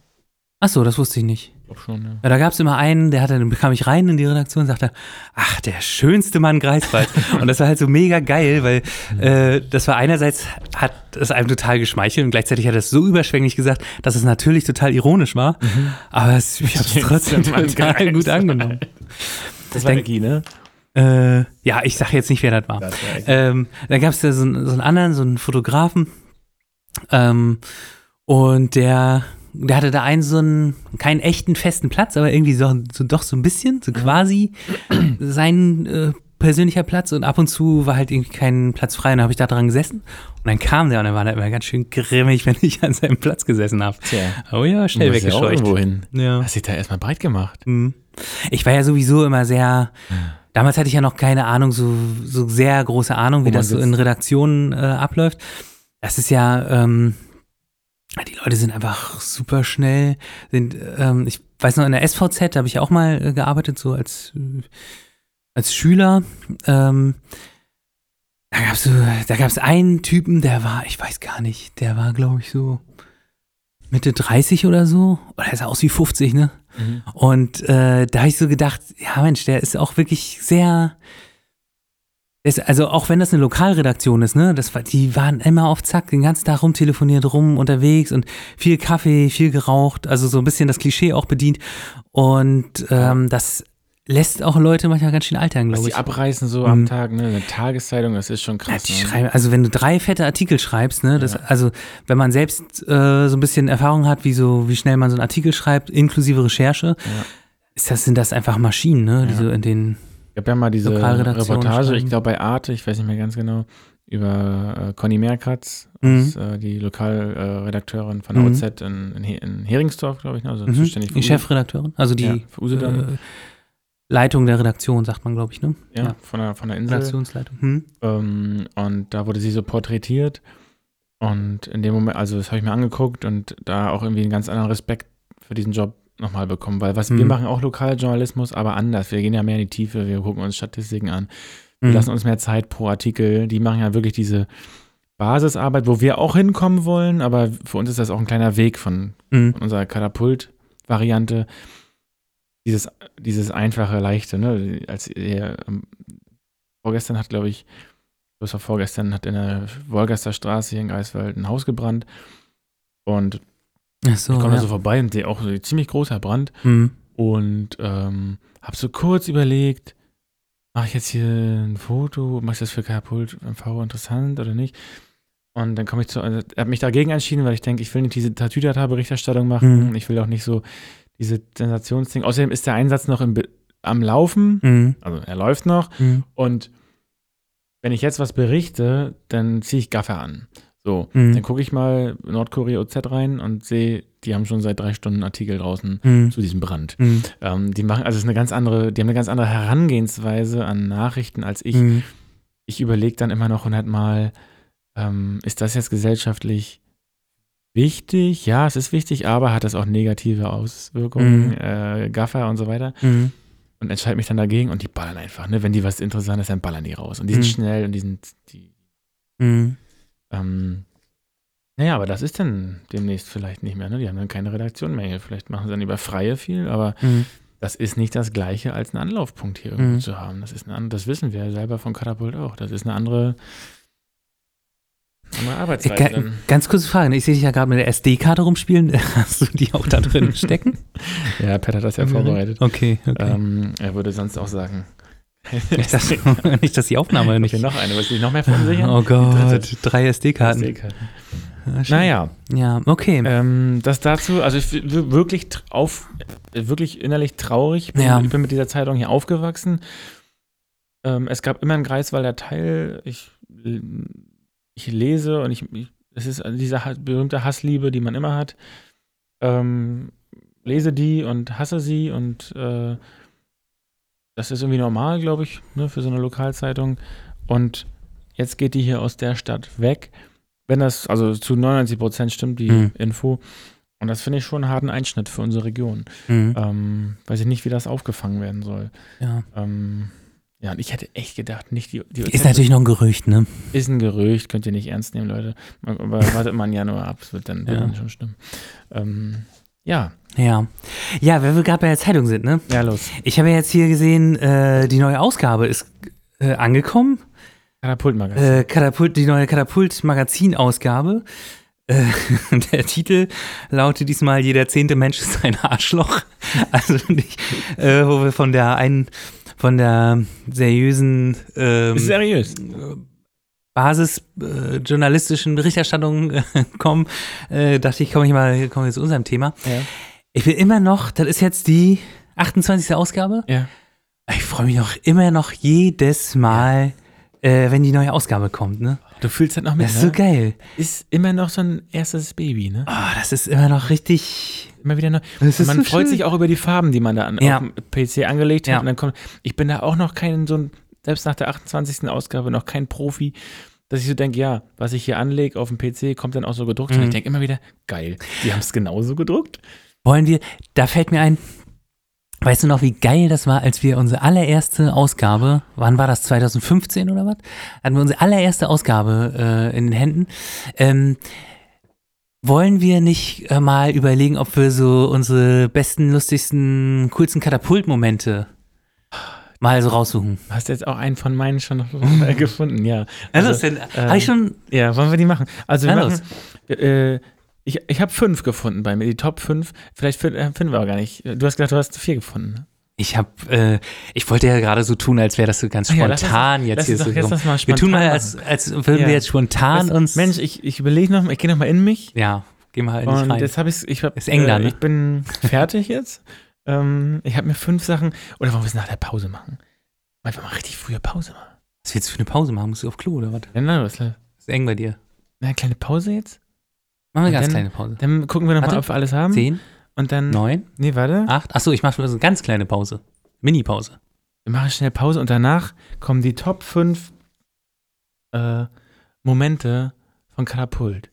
Ach so, das wusste ich nicht. Glaub schon, ja. Ja, da gab es immer einen, der hatte, dann bekam ich rein in die Redaktion und sagte, ach, der schönste Mann Greifswald. und das war halt so mega geil, weil äh, das war einerseits, hat es einem total geschmeichelt und gleichzeitig hat er es so überschwänglich gesagt, dass es natürlich total ironisch war. Aber es, ich habe es trotzdem total gut angenommen. Das war Guy, ne? Äh, ja, ich sage jetzt nicht, wer das war. Das war. Ähm, dann gab es da so, einen- so einen anderen, so einen Fotografen. Ähm, und der, der hatte da einen so einen, keinen echten festen Platz, aber irgendwie so, so doch so ein bisschen, so quasi sein äh, persönlicher Platz. Und ab und zu war halt irgendwie kein Platz frei. Und dann habe ich da dran gesessen. Und dann kam der und dann war der immer ganz schön grimmig, wenn ich an seinem Platz gesessen habe. Oh ja, schnell ja auch weggescheucht. irgendwo hin. Ja. Hast dich da erstmal breit gemacht. Mhm. Ich war ja sowieso immer sehr, damals hatte ich ja noch keine Ahnung, so, so sehr große Ahnung, wie das so in Redaktionen äh, abläuft. Das ist ja, ähm, die Leute sind einfach super schnell. Sind, ähm, ich weiß noch, in der SVZ habe ich auch mal äh, gearbeitet, so als, äh, als Schüler. Ähm, da gab es so, da gab's einen Typen, der war, ich weiß gar nicht, der war, glaube ich, so Mitte 30 oder so. Oder er sah aus wie 50, ne? Mhm. Und äh, da habe ich so gedacht, ja Mensch, der ist auch wirklich sehr, ist, also auch wenn das eine Lokalredaktion ist, ne, das war, die waren immer auf Zack, den ganzen Tag rumtelefoniert, rum unterwegs und viel Kaffee, viel geraucht, also so ein bisschen das Klischee auch bedient. Und ähm, das lässt auch Leute manchmal ganz schön altern, glaube die ich. abreißen so Mhm. am Tag, ne? Eine Tageszeitung, das ist schon Ja, krass. die ne? schreiben, also wenn du drei fette Artikel schreibst, ne, das, Ja. also wenn man selbst äh, so ein bisschen Erfahrung hat, wie so, wie schnell man so einen Artikel schreibt, inklusive Recherche, Ja. ist das, sind das einfach Maschinen, ne, die Ja. so in den, Ich habe ja mal diese Reportage, schreiben. ich glaube bei Arte, ich weiß nicht mehr ganz genau, über äh, Conny Merkatz, Mhm. das, äh, die Lokalredakteurin von der Mhm. OZ in, in, in Heringsdorf, glaube ich, ne? also mhm, zuständig die Use- Chefredakteurin, also die ja, für Usedom, äh, Leitung der Redaktion, sagt man, glaube ich, ne? ja, ja. Von, der, von der Insel. Redaktionsleitung. Hm. Ähm, und da wurde sie so porträtiert. Und in dem Moment, also das habe ich mir angeguckt und da auch irgendwie einen ganz anderen Respekt für diesen Job nochmal bekommen. Weil was wir Mhm. machen auch Lokaljournalismus, aber anders. Wir gehen ja mehr in die Tiefe, wir gucken uns Statistiken an. Wir Mhm. lassen uns mehr Zeit pro Artikel. Die machen ja wirklich diese Basisarbeit, wo wir auch hinkommen wollen, aber für uns ist das auch ein kleiner Weg von, Mhm. von unserer Katapult-Variante. Dieses, dieses einfache, leichte, ne? Als ihr, ähm, vorgestern hat, glaube ich, das war vorgestern, hat in der Wolgaster Straße hier in Greifswald ein Haus gebrannt. Und Ach so, ich komme ja. da so vorbei und sehe auch so ein ziemlich großer Brand. Mhm. Und ähm, habe so kurz überlegt, mache ich jetzt hier ein Foto, mache ich das für Katapult MV interessant oder nicht? Und dann komme ich zu, also, habe mich dagegen entschieden, weil ich denke, ich will nicht diese Tatütata-Berichterstattung machen. Mhm. Ich will auch nicht so diese Sensationsding. Außerdem ist der Einsatz noch im, am Laufen, Mhm. also er läuft noch. Mhm. Und wenn ich jetzt was berichte, dann ziehe ich Gaffer an. So, Mhm. dann gucke ich mal Nordkorea OZ rein und sehe, die haben schon seit drei Stunden Artikel draußen Mhm. zu diesem Brand. Mhm. Ähm, die machen, also es ist eine ganz andere, die haben eine ganz andere Herangehensweise an Nachrichten als ich. Mhm. Ich überlege dann immer noch hundertmal, ähm, ist das jetzt gesellschaftlich wichtig? Ja, es ist wichtig, aber hat das auch negative Auswirkungen, Mhm. äh, Gaffer und so weiter. Mhm. Und entscheide mich dann dagegen und die ballern einfach, ne? Wenn die was Interessantes, dann ballern die raus. Und die sind Mhm. schnell und die sind, die, Mhm. ähm, naja, aber das ist dann demnächst vielleicht nicht mehr, ne? Die haben dann keine Redaktion mehr hier. Vielleicht machen sie dann über Freie viel, aber Mhm. das ist nicht das Gleiche, als einen Anlaufpunkt hier irgendwo Mhm. zu haben. Das ist eine, das wissen wir selber von Katapult auch. Das ist eine andere, Ga- dann. Ganz kurze Frage. Ich sehe dich ja gerade mit der SD-Karte rumspielen. Hast du die auch da drin stecken? Ja, Pat hat das ja vorbereitet. Okay, okay. Ähm, er würde sonst auch sagen. nicht, dass, nicht, dass die Aufnahme Nicht nicht. noch eine, willst du dich noch mehr verunsichern? Oh. Gott, drei SD-Karten. Ja, schön. Naja, Ja, okay. ähm, das dazu, also ich wirklich auf, wirklich innerlich traurig. Ich bin, Ja. ich bin mit dieser Zeitung hier aufgewachsen. Ähm, es gab immer einen Greifswalder Teil. Ich, ich lese und ich, es ist diese ha- berühmte Hassliebe, die man immer hat. Ähm, lese die und hasse sie und äh, das ist irgendwie normal, glaube ich, ne, für so eine Lokalzeitung. Und jetzt geht die hier aus der Stadt weg. Wenn das, also zu 99 Prozent stimmt, die Hm. Info. Und das finde ich schon einen harten Einschnitt für unsere Region. Mhm. Ähm, weiß ich nicht, wie das aufgefangen werden soll. Ja. Ähm, ja, und ich hätte echt gedacht, nicht die, die Ist natürlich noch ein Gerücht, ne? ist ein Gerücht, könnt ihr nicht ernst nehmen, Leute. Aber wartet mal einen Januar ab, es wird dann, wird Ja. dann schon stimmen. Ähm, Ja, Ja. Ja, wenn wir gerade bei der Zeitung sind, ne? ja, los. Ich habe jetzt hier gesehen, äh, die neue Ausgabe ist äh, angekommen. Katapultmagazin. Äh, Katapult, die neue Katapult-Magazin-Ausgabe. Äh, der Titel lautet diesmal Jeder zehnte Mensch ist ein Arschloch. Also nicht, äh, wo wir von der einen, von der seriösen ähm, seriös. Basis äh, journalistischen Berichterstattung äh, kommen, äh, dachte ich, komme ich mal, komme wir zu unserem Thema. Ja. Ich bin immer noch, das ist jetzt die 28. Ausgabe. ja. Ich freue mich noch immer noch jedes Mal, äh, wenn die neue Ausgabe kommt, ne? Du fühlst das noch mit, Das ist ne? so geil. Ist immer noch so ein erstes Baby, ne? Oh, das ist immer noch richtig. Immer wieder Und ist man so freut schön. sich auch über die Farben, die man da an, Ja. auf dem PC angelegt hat. Ja. Und dann kommt, ich bin da auch noch kein, so ein, selbst nach der 28. Ausgabe noch kein Profi, dass ich so denke, ja, was ich hier anlege auf dem PC, kommt dann auch so gedruckt. Und Mhm. ich denke immer wieder, geil, die haben es genauso gedruckt. Wollen wir, da fällt mir ein, weißt du noch, wie geil das war, als wir unsere allererste Ausgabe, wann war das, 2015 oder was? Hatten wir unsere allererste Ausgabe äh, in den Händen. Ähm, wollen wir nicht äh, mal überlegen, ob wir so unsere besten, lustigsten, coolsten Katapultmomente mal so raussuchen? Du hast jetzt auch einen von meinen schon äh, gefunden, ja. Also, denn, ähm, hab ich schon, Ja, wollen wir die machen? Also wir machen, äh, ich, ich habe fünf gefunden bei mir, die Top fünf. Vielleicht fin- äh, finden wir aber gar nicht. Du hast gesagt, du hast vier gefunden. ne? ich hab, äh, ich wollte ja gerade so tun, als wäre das so ganz Ah ja, lass spontan jetzt lass hier so. jetzt das mal wir tun spontan mal, als, als würden Ja. wir jetzt spontan Weißt- uns. Mensch, ich, ich überlege noch mal, ich gehe noch mal in mich. Ja, geh mal nicht Und rein. jetzt habe ich ich hab, Ist eng da, äh, ne? Ich bin fertig jetzt. ähm, ich habe mir fünf Sachen. Oder wollen wir es nach der Pause machen? Einfach mal richtig frühe Pause machen. Was willst du für eine Pause machen? Musst du auf Klo oder was? Ja, na, was, na, Ist eng bei dir. eine kleine Pause jetzt? Machen wir eine ganz dann- kleine Pause. Dann gucken wir noch Warte. mal, ob wir alles haben. Zehn, Und dann. neun, Nee, warte. acht. Achso, ich mache schon so eine ganz kleine Pause. Mini-Pause. Wir machen schnell Pause und danach kommen die Top 5 äh, Momente von Katapult.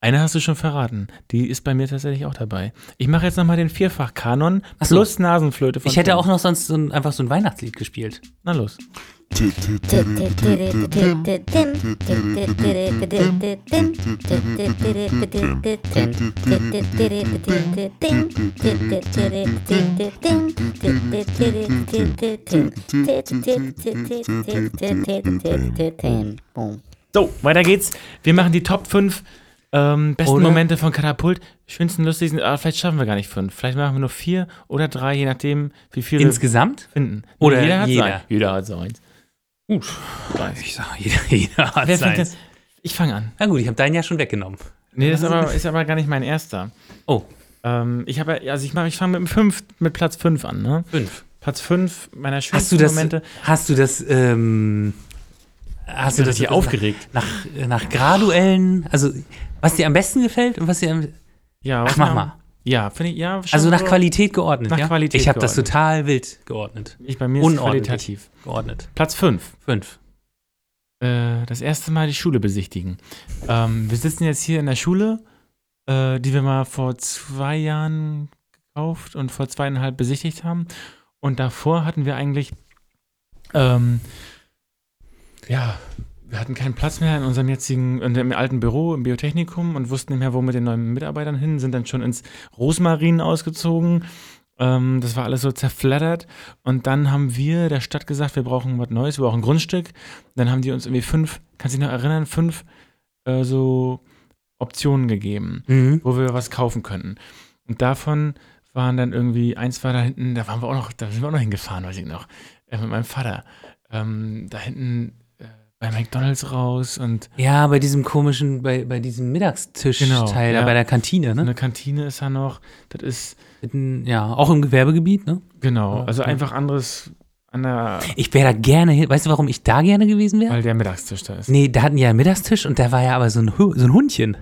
Eine hast du schon verraten. Die ist bei mir tatsächlich auch dabei. Ich mache jetzt nochmal den Vierfach-Kanon Ach so. plus Nasenflöte von Ich hätte Tim. auch noch sonst so ein, einfach so ein Weihnachtslied gespielt. Na los. So, weiter geht's. Wir machen die Top 5 ähm, besten Oder- Momente von Katapult. Schönsten, lustigsten, aber vielleicht schaffen wir gar nicht fünf. Vielleicht machen wir nur vier oder drei, je nachdem, wie viel Insgesamt? finden. Oder jeder hat jeder? seins. Jeder hat seins. Gut. Ich sag, jeder, jeder hat Wer fängt denn? seins. Ich fange an. Na gut, ich habe deinen ja schon weggenommen. Nee, das ist aber, ist aber gar nicht mein erster. Oh, Ähm, ich habe, also ich mache, ich fange mit, dem fünf, mit Platz 5 an, ne? fünf. Platz 5 meiner Hast du schönsten das, Momente. hast du das, ähm, hast du das hier aufgeregt? Nach, nach graduellen, also was dir am besten gefällt und was dir am, Ja, ach was mach mir- mal. Ja, finde ich, ja. Also nach Qualität geordnet, Nach ja? Qualität Ich habe das total wild geordnet. Ich, bei mir ist qualitativ. Geordnet. Platz 5. Fünf. Äh, das erste Mal die Schule besichtigen. Ähm, wir sitzen jetzt hier in der Schule, äh, die wir mal vor zwei Jahren gekauft und vor zweieinhalb besichtigt haben. Und davor hatten wir eigentlich, ähm, ja, wir hatten keinen Platz mehr in unserem jetzigen, in dem alten Büro im Biotechnikum und wussten nicht mehr, wo mit den neuen Mitarbeitern hin, sind dann schon ins Rosmarin ausgezogen. Ähm, das war alles so zerflattert. Und dann haben wir der Stadt gesagt, wir brauchen was Neues, wir brauchen ein Grundstück. Dann haben die uns irgendwie fünf, kannst du dich noch erinnern, fünf äh, so Optionen gegeben, Mhm. wo wir was kaufen könnten. Und davon waren dann irgendwie, eins war da hinten, da waren wir auch noch, da sind wir auch noch hingefahren, weiß ich noch, äh, mit meinem Vater. Ähm, da hinten bei McDonalds raus und Ja, bei diesem komischen, bei, bei diesem Mittagstischteil Genau, da ja. bei der Kantine, ne? eine Kantine ist da noch. Das ist, Mitten- Ja, auch im Gewerbegebiet, ne? genau, Ja, also ja. einfach anderes an der, Ich wäre da gerne hin. Weißt du, warum ich da gerne gewesen wäre? weil der Mittagstisch da ist. Nee, da hatten die ja einen Mittagstisch und da war ja aber so ein, so ein Hundchen.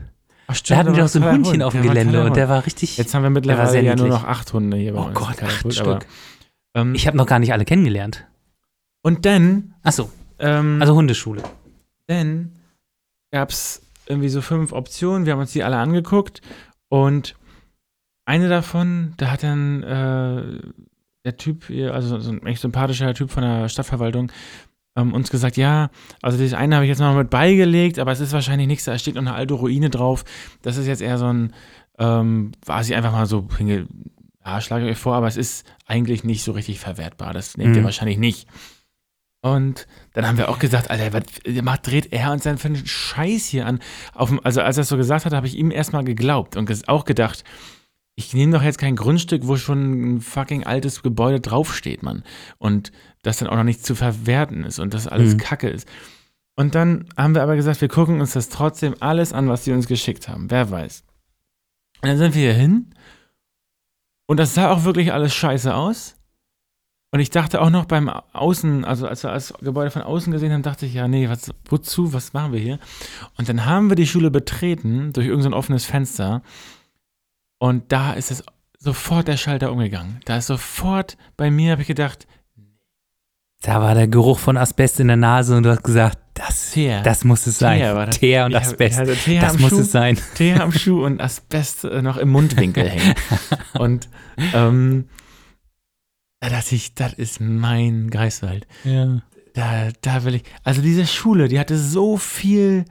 Ach, Da stimmt, hatten die war doch so ein Hundchen Hund. auf dem Der Gelände und der war richtig. Jetzt haben wir mittlerweile ja nur noch acht Hunde hier bei oh uns. Gott, Keine acht Hund, Stück. aber, ähm, Ich habe noch gar nicht alle kennengelernt. und dann, Achso, ähm, also Hundeschule. dann gab es irgendwie so fünf Optionen. Wir haben uns die alle angeguckt und eine davon, da hat dann äh, der Typ, also so ein echt sympathischer Typ von der Stadtverwaltung, ähm, uns gesagt, ja, also das eine habe ich jetzt noch mit beigelegt, aber es ist wahrscheinlich nichts, da steht noch eine alte Ruine drauf. Das ist jetzt eher so ein, ähm, war sie einfach mal so, hinge ja, schlage euch vor, aber es ist eigentlich nicht so richtig verwertbar. Das nehmt ihr Mhm. wahrscheinlich nicht. Und dann haben wir auch gesagt, Alter, was macht, dreht er uns denn für einen Scheiß hier an? Dem- also als er es so gesagt hat, habe ich ihm erstmal geglaubt und auch gedacht, ich nehme doch jetzt kein Grundstück, wo schon ein fucking altes Gebäude draufsteht, Mann. Und das dann auch noch nicht zu verwerten ist und das alles Mhm. Kacke ist. Und dann haben wir aber gesagt, wir gucken uns das trotzdem alles an, was sie uns geschickt haben. Wer weiß. Und dann sind wir hier hin. Und das sah auch wirklich alles scheiße aus. Und ich dachte auch noch beim Außen, also als wir das Gebäude von außen gesehen haben, dachte ich, ja, nee, was, wozu, was machen wir hier? Und dann haben wir die Schule betreten durch irgendein offenes Fenster. Und da ist es sofort der Schalter umgegangen. Da ist sofort bei mir, habe ich gedacht, Da war der Geruch von Asbest in der Nase und du hast gesagt, das, Teer. das muss es sein. Teer. Teer und Asbest. hatte Teer das muss Schuh. es sein. Teer am Schuh und Asbest äh, noch im Mundwinkel hängen. Und ähm, da dachte ich, das ist mein Greifswald. Ja. Da, da will ich. Also diese Schule, die hatte so viel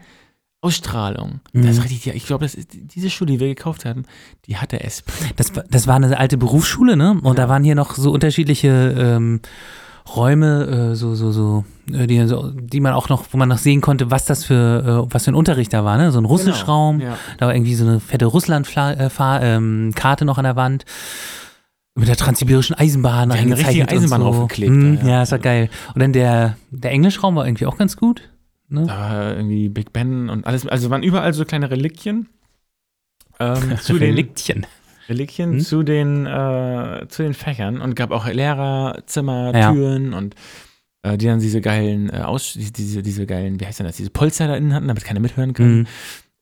Ausstrahlung. Das Mhm. ist richtig, ja, ich glaube, das diese Schule, die wir gekauft haben, die hatte Esprit. Das, war- das war eine alte Berufsschule, ne? Und da waren hier noch so unterschiedliche ähm, Räume, äh, so, so, so, äh, die, so, die man auch noch, wo man noch sehen konnte, was das für, äh, was für ein Unterricht da war, ne? So ein Russischraum, Genau, Ja. da war irgendwie so eine fette Russland-Karte ähm, Karte noch an der Wand. Mit der transsibirischen Eisenbahn Die eine eingezeichnet Eisenbahn so. draufgeklebt, Hm, ja. ja, ist ja geil. Und dann der, der Englischraum war irgendwie auch ganz gut. Ne? Da war irgendwie Big Ben und alles. Also waren überall so kleine Reliquien. Ähm, zu den Reliktchen. Reliquien Hm? zu den äh, zu den Fächern und gab auch Lehrerzimmer, Ja. Türen und äh, die dann diese geilen äh, Aus diese, diese diese geilen, wie heißt denn das, diese Polster da innen hatten, damit keiner mithören kann. Mhm.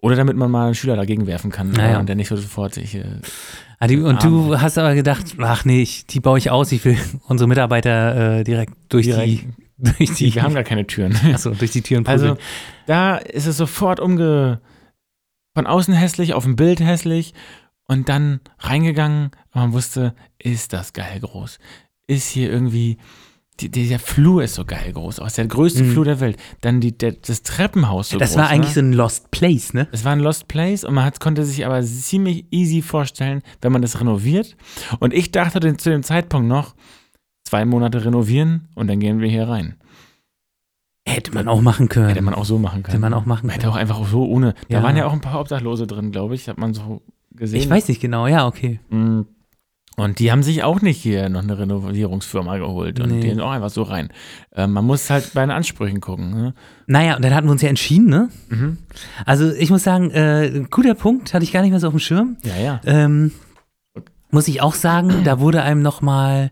Oder damit man mal einen Schüler dagegen werfen kann Naja. äh, und der nicht so sofort sich äh, Ah, und du hast aber gedacht, ach nee, ich, die baue ich aus, ich will unsere Mitarbeiter äh, direkt durch direkt, die, durch die, wir haben gar keine Türen. achso, durch die Türen Also prügeln. da ist es sofort umge von außen hässlich auf dem Bild hässlich und dann reingegangen man wusste, ist das geil groß. Ist hier irgendwie die, dieser Flur ist so geil groß, auch ist der größte Mhm. Flur der Welt. Dann die, der, das Treppenhaus so das groß. war eigentlich ne? so ein Lost Place, ne? Es war ein Lost Place und man hat, konnte sich aber ziemlich easy vorstellen, wenn man das renoviert. Und ich dachte den, zu dem Zeitpunkt noch, zwei Monate renovieren und dann gehen wir hier rein. Hätte man auch machen können. Hätte man auch so machen können. Hätte man auch machen Hätte können. auch einfach so ohne. Da Ja. waren ja auch ein paar Obdachlose drin, glaube ich. Hat man so gesehen. Ich weiß nicht genau, ja, okay. Mm. Und die haben sich auch nicht hier noch eine Renovierungsfirma geholt. Und Nee. die sind auch einfach so rein. Äh, man muss halt bei den Ansprüchen gucken. Ne? Naja, und dann hatten wir uns ja entschieden, ne? Mhm. Also ich muss sagen, äh, guter Punkt, hatte ich gar nicht mehr so auf dem Schirm. Ja, ja. Ähm, muss ich auch sagen, da wurde einem nochmal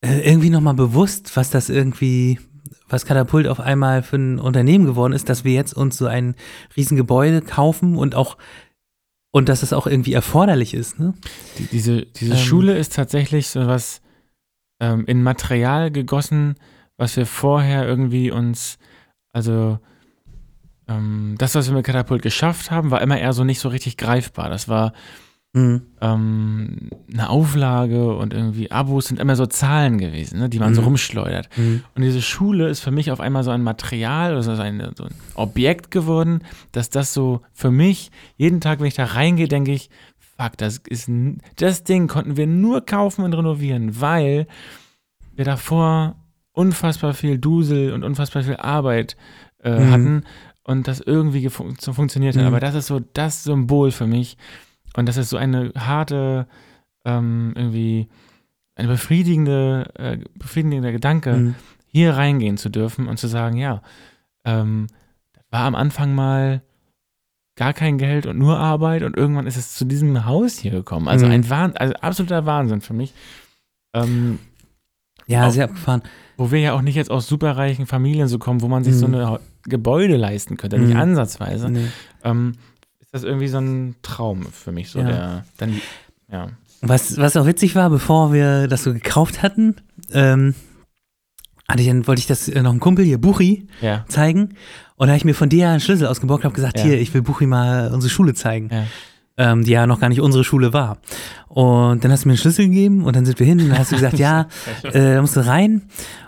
äh, irgendwie nochmal bewusst, was das irgendwie, was Katapult auf einmal für ein Unternehmen geworden ist, dass wir jetzt uns so ein Riesengebäude kaufen und auch und dass es auch irgendwie erforderlich ist, ne? Die, diese diese Ähm. Schule ist tatsächlich so was ähm, in Material gegossen, was wir vorher irgendwie uns, also ähm, das, was wir mit Katapult geschafft haben, war immer eher so nicht so richtig greifbar. Das war Mhm. ähm, eine Auflage und irgendwie Abos sind immer so Zahlen gewesen, ne, die man so Mhm. rumschleudert. Mhm. Und diese Schule ist für mich auf einmal so ein Material oder so ein, so ein Objekt geworden, dass das so für mich, jeden Tag, wenn ich da reingehe, denke ich, fuck, das ist das Ding konnten wir nur kaufen und renovieren, weil wir davor unfassbar viel Dusel und unfassbar viel Arbeit äh, Mhm. hatten und das irgendwie so funktioniert hat. Mhm. Aber das ist so das Symbol für mich. Und das ist so eine harte, ähm, irgendwie, eine befriedigende, äh, befriedigender Gedanke, Mhm. hier reingehen zu dürfen und zu sagen, ja, ähm, war am Anfang mal gar kein Geld und nur Arbeit und irgendwann ist es zu diesem Haus hier gekommen. Also Mhm. ein Wahnsinn, also absoluter Wahnsinn für mich. Ähm, Ja, Auch- sehr abgefahren. wo wir ja auch nicht jetzt aus superreichen Familien so kommen, wo man sich so Mhm. eine Ha- Gebäude leisten könnte, nicht Mhm. ansatzweise, Nee. ähm, das irgendwie so ein Traum für mich, so Ja. der, dann, ja. Was, was auch witzig war, bevor wir das so gekauft hatten, ähm, hatte ich dann, wollte ich das äh, noch einem Kumpel hier, Buchi, Ja, zeigen. Und da habe ich mir von dir einen Schlüssel ausgeborgt und habe gesagt, Ja. hier, ich will Buchi mal unsere Schule zeigen. ja. ähm, die ja noch gar nicht unsere Schule war. Und dann hast du mir einen Schlüssel gegeben und dann sind wir hin und dann hast du gesagt, ja, äh, da musst du rein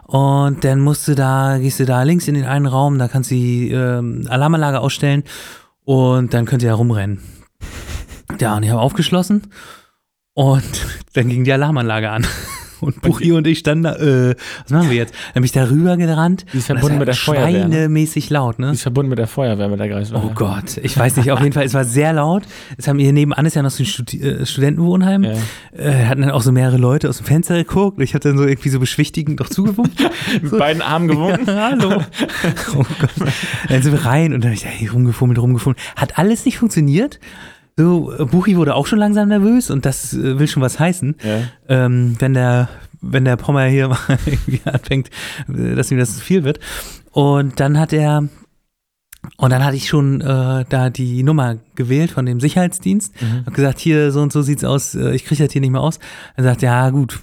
und dann musst du da, gehst du da links in den einen Raum, da kannst du die ähm, Alarmanlage ausstellen und dann könnt ihr da rumrennen. Ja, und ich habe aufgeschlossen und dann ging die Alarmanlage an. Und Buchi und ich standen da, äh, was machen wir jetzt? Dann bin ich da rüber gerannt. Die ist verbunden mit der Feuerwehr. Ne? Schweinemäßig laut, ne? Die ist verbunden mit der Feuerwehr mit der Greifswalder. Oh Gott, ich weiß nicht, auf jeden Fall, es war sehr laut. Es haben hier nebenan ist ja noch so ein Studi äh, Studentenwohnheim. Ja. Äh, hatten dann auch so mehrere Leute aus dem Fenster geguckt. Ich hatte dann so irgendwie so beschwichtigend doch zugewunken. Mit beiden Armen gewunken. Ja, hallo. oh Gott. Dann sind wir rein und dann hab ich hey, rumgefummelt, rumgefummelt. Hat alles nicht funktioniert. So, äh, Buchi wurde auch schon langsam nervös und das äh, will schon was heißen. Ja. Ähm, wenn der, wenn der Pommer hier mal irgendwie anfängt, äh, dass ihm das zu viel wird. Und dann hat er, und dann hatte ich schon äh, da die Nummer gewählt von dem Sicherheitsdienst. Mhm. Hab gesagt, hier, so und so sieht's aus, ich kriege das hier nicht mehr aus. Er sagt, ja gut,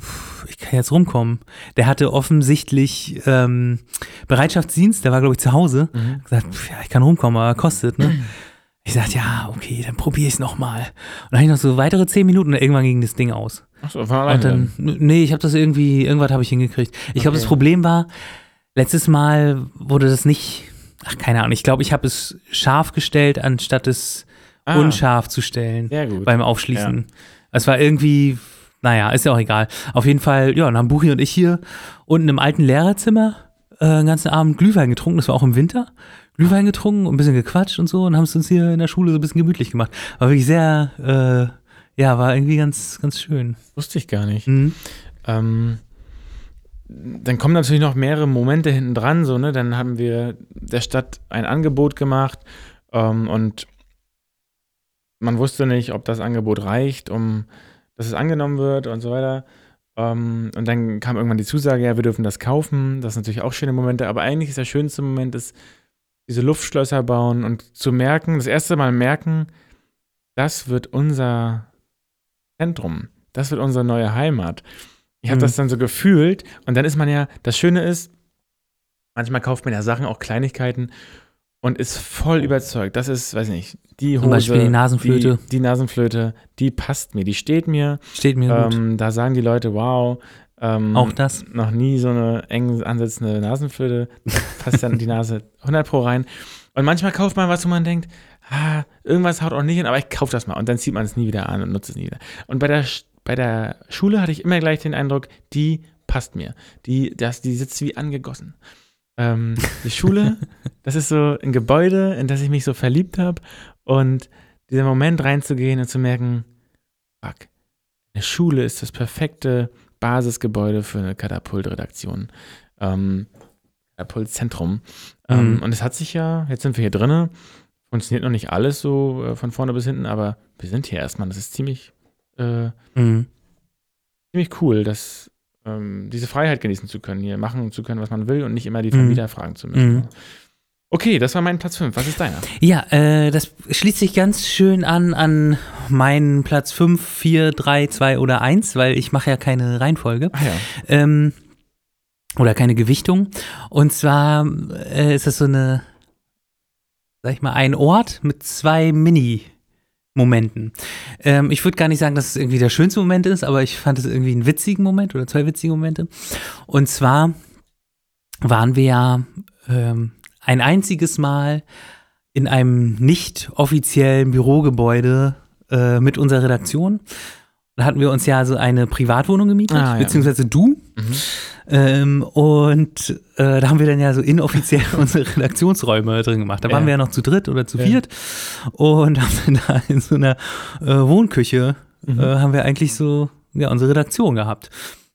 ich kann jetzt rumkommen. Der hatte offensichtlich ähm, Bereitschaftsdienst, der war, glaube ich, zu Hause. Mhm. Hab gesagt, ja, ich kann rumkommen, aber kostet, ne? Ich sagte, ja, okay, dann probiere ich es nochmal. Und dann hatte ich noch so weitere zehn Minuten und irgendwann ging das Ding aus. Achso, war Und alleine. dann, nee, ich habe das irgendwie, irgendwas habe ich hingekriegt. Ich glaube, Okay. das Problem war, letztes Mal wurde das nicht, ach, keine Ahnung, ich glaube, ich habe es scharf gestellt, anstatt es Ah. unscharf zu stellen Sehr gut. beim Aufschließen. Es war irgendwie, naja, ist ja auch egal. Auf jeden Fall, ja, dann haben Buchi und ich hier unten im alten Lehrerzimmer äh, den ganzen Abend Glühwein getrunken, das war auch im Winter. Glühwein getrunken und ein bisschen gequatscht und so und haben es uns hier in der Schule so ein bisschen gemütlich gemacht. War wirklich sehr, äh, ja, war irgendwie ganz, ganz schön. Wusste ich gar nicht. Mhm. Ähm, dann kommen natürlich noch mehrere Momente hinten dran, so, ne? Dann haben wir der Stadt ein Angebot gemacht ähm, und man wusste nicht, ob das Angebot reicht, um dass es angenommen wird und so weiter. Ähm, und dann kam irgendwann die Zusage, ja, wir dürfen das kaufen. Das sind natürlich auch schöne Momente, aber eigentlich ist der schönste Moment, ist diese Luftschlösser bauen und zu merken, das erste Mal merken, das wird unser Zentrum. Das wird unsere neue Heimat. Ich habe Mhm. das dann so gefühlt und dann ist man ja, das Schöne ist, manchmal kauft man ja Sachen, auch Kleinigkeiten und ist voll überzeugt. Das ist, weiß nicht, die Hose. Zum Beispiel die Nasenflöte. Die, die Nasenflöte, die passt mir, die steht mir. Steht mir gut. Ähm, da sagen die Leute, wow. Ähm, Auch das. Noch nie so eine eng ansetzende Nasenflöte. Passt dann die Nase 100 pro rein. Und manchmal kauft man was, wo man denkt, ah, irgendwas haut auch nicht hin, aber ich kaufe das mal. Und dann zieht man es nie wieder an und nutzt es nie wieder. Und bei der, bei der Schule hatte ich immer gleich den Eindruck, die passt mir. Die, das, die sitzt wie angegossen. Ähm, die Schule, das ist so ein Gebäude, in das ich mich so verliebt habe. Und dieser Moment reinzugehen und zu merken, fuck, eine Schule ist das perfekte Basisgebäude für eine Katapultredaktion. Ähm, Katapultzentrum. Ähm, Mhm. und es hat sich ja, jetzt sind wir hier drinnen, funktioniert noch nicht alles so äh, von vorne bis hinten, aber wir sind hier erstmal. Das ist ziemlich, äh, Mhm. ziemlich cool, dass ähm, diese Freiheit genießen zu können, hier machen zu können, was man will und nicht immer die Mhm. Vermieter fragen zu müssen. Okay, das war mein Platz 5. Was ist deiner? Ja, äh, das schließt sich ganz schön an an meinen Platz 5, 4, 3, 2 oder 1, weil ich mache ja keine Reihenfolge. Ah ja. Ähm, oder keine Gewichtung. Und zwar äh, ist das so eine, sag ich mal, ein Ort mit zwei Mini-Momenten. Ähm, ich würde gar nicht sagen, dass es irgendwie der schönste Moment ist, aber ich fand es irgendwie einen witzigen Moment oder zwei witzige Momente. Und zwar waren wir ja ähm, ein einziges Mal in einem nicht offiziellen Bürogebäude äh, mit unserer Redaktion. Da hatten wir uns ja so eine Privatwohnung gemietet, Ah, ja. beziehungsweise du. Mhm. Ähm, und äh, da haben wir dann ja so inoffiziell unsere Redaktionsräume drin gemacht. Da waren Ja. wir ja noch zu dritt oder zu Ja. viert und haben dann da in so einer äh, Wohnküche Mhm. äh, haben wir eigentlich so ja, unsere Redaktion gehabt.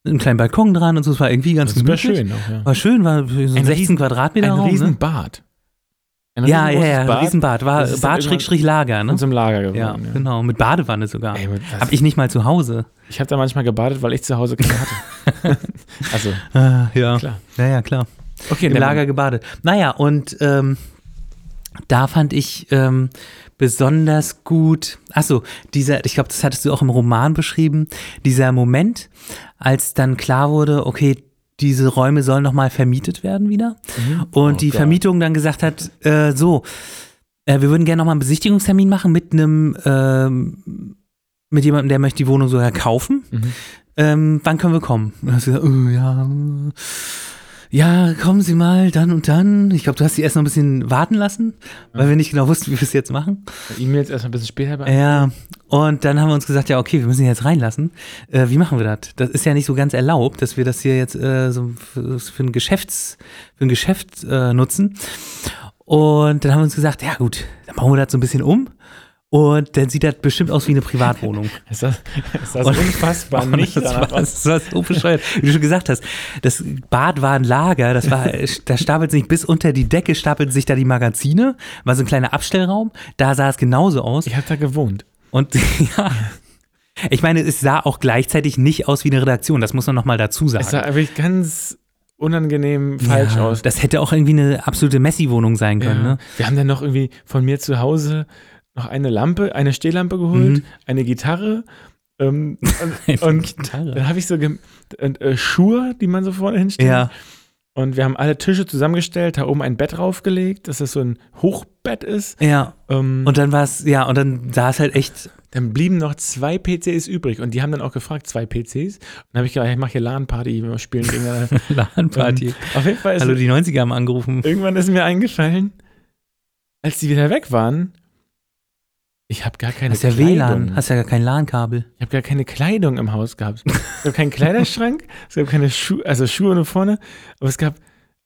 Einen kleinen Balkon dran und so, es war irgendwie ganz Das gemütlich. schön. Auch, ja. War schön, war so ein Ein 16 riesen- Quadratmeter Ein Raum. Ne? Riesenbad. Ein Ja, ja, ja, Bad. Riesenbad. War Bad-Lager, ne? in so einem Lager geworden. Ja, Ja, genau. Mit Badewanne sogar. Ey, mit- das- Hab ich nicht mal zu Hause. Ich habe da manchmal gebadet, weil ich zu Hause keine hatte. also, Ah, ja. klar. Ja, ja, klar. Okay, Im Lager gebadet. Naja, und ähm, da fand ich ähm, besonders gut, achso, dieser, ich glaube, das hattest du auch im Roman beschrieben, dieser Moment, als dann klar wurde, okay, diese Räume sollen nochmal vermietet werden wieder. Mhm. Und Oh die Gott. Vermietung dann gesagt hat, äh, so, Äh, wir würden gerne nochmal einen Besichtigungstermin machen mit einem, ähm, mit jemandem, der möchte die Wohnung sogar kaufen. Mhm. Ähm, wann können wir kommen? Und dann gesagt, oh, ja, ja, kommen Sie mal, dann und dann. Ich glaube, du hast sie erst noch ein bisschen warten lassen, weil wir nicht genau wussten, wie wir es jetzt machen. E-Mails erst mal ein bisschen später beantworten. Ja, und dann haben wir uns gesagt, ja, okay, wir müssen ihn jetzt reinlassen. Äh, wie machen wir das? Das ist ja nicht so ganz erlaubt, dass wir das hier jetzt äh, so für, für ein Geschäfts, für ein Geschäft äh, nutzen. Und dann haben wir uns gesagt, ja gut, dann bauen wir das so ein bisschen um. Und dann sieht das bestimmt aus wie eine Privatwohnung. Ist das, ist das Und- unfassbar Und nicht das, war, das war so bescheuert. Wie du schon gesagt hast, das Bad war ein Lager, das war, da stapelt sich bis unter die Decke, stapelten sich da die Magazine, war so ein kleiner Abstellraum, da sah es genauso aus. Ich habe da gewohnt. Und ja, ich meine, es sah auch gleichzeitig nicht aus wie eine Redaktion, das muss man nochmal dazu sagen. Es sah wirklich ganz unangenehm falsch ja, aus. Das hätte auch irgendwie eine absolute Messi-Wohnung sein können, Ja. ne? Wir haben dann noch irgendwie von mir zu Hause noch eine Lampe, eine Stehlampe geholt, Mhm. eine Gitarre. Ähm, und und Gitarre. dann habe ich so und, äh, Schuhe, die man so vorne hinstellt. Ja, Und wir haben alle Tische zusammengestellt, da oben ein Bett draufgelegt, dass das so ein Hochbett ist. ja. Ähm, Und dann war es, ja, und dann sah es halt echt, dann blieben noch zwei PCs übrig. Und die haben dann auch gefragt, zwei PCs. Und dann habe ich gedacht, ich mache hier LAN-Party, wir spielen gegeneinander. LAN-Party. Auf jeden Fall ist Hallo, die 90er haben angerufen. irgendwann ist mir eingefallen, als die wieder weg waren, ich habe gar keine Hast ja Kleidung. WLAN, hast ja gar kein LAN-Kabel. Ich habe gar keine Kleidung im Haus gehabt. Es gab keinen Kleiderschrank, es gab keine Schuhe, also Schuhe nur vorne, aber es gab,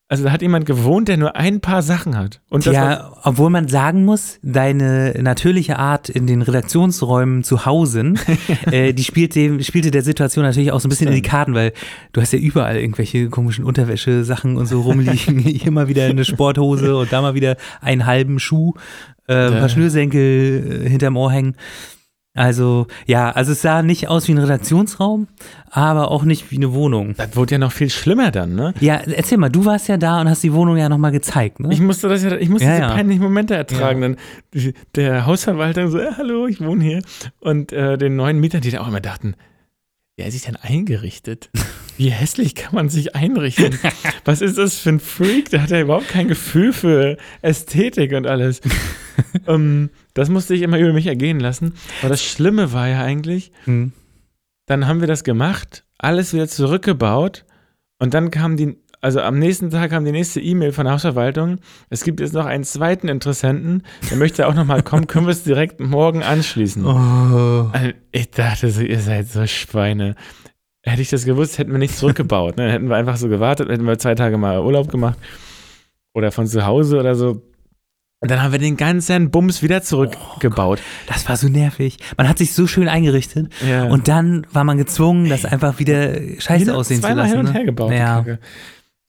also da hat jemand gewohnt, der nur ein paar Sachen hat. Und Ja, obwohl man sagen muss, deine natürliche Art in den Redaktionsräumen zu hausen, äh, die spielt dem, spielte der Situation natürlich auch so ein bisschen in die Karten, weil du hast ja überall irgendwelche komischen Unterwäsche-Sachen und so rumliegen. Hier mal wieder eine Sporthose und da mal wieder einen halben Schuh, äh, ein paar Schnürsenkel äh, hinterm Ohr hängen. Also, ja, also es sah nicht aus wie ein Redaktionsraum, aber auch nicht wie eine Wohnung. das wurde ja noch viel schlimmer dann, ne? Ja, erzähl mal, du warst ja da und hast die Wohnung ja nochmal gezeigt, ne? Ich musste das ja, ich musste Ja, diese ja. peinlichen Momente ertragen. Dann die- der Hausverwalter so, ja, hallo, ich wohne hier. Und äh, den neuen Mietern, die da auch immer dachten, wie hat sich denn eingerichtet? Wie hässlich kann man sich einrichten? Was ist das für ein Freak? Der hat ja überhaupt kein Gefühl für Ästhetik und alles. ähm, das musste ich immer über mich ergehen lassen. Aber das Schlimme war ja eigentlich, Hm. dann haben wir das gemacht, alles wieder zurückgebaut und dann kam die, also am nächsten Tag kam die nächste E-Mail von der Hausverwaltung. Es gibt jetzt noch einen zweiten Interessenten, der möchte auch nochmal kommen, können wir es direkt morgen anschließen. Oh. Also ich dachte so, ihr seid so Schweine. Hätte ich das gewusst, hätten wir nicht zurückgebaut. Ne? Hätten wir einfach so gewartet, hätten wir zwei Tage mal Urlaub gemacht oder von zu Hause oder so. Und dann haben wir den ganzen Bums wieder zurückgebaut. Das war so nervig. Man hat sich so schön eingerichtet ja. und dann war man gezwungen, das einfach wieder scheiße aussehen zu lassen. hin und ne? her gebaut. Ja.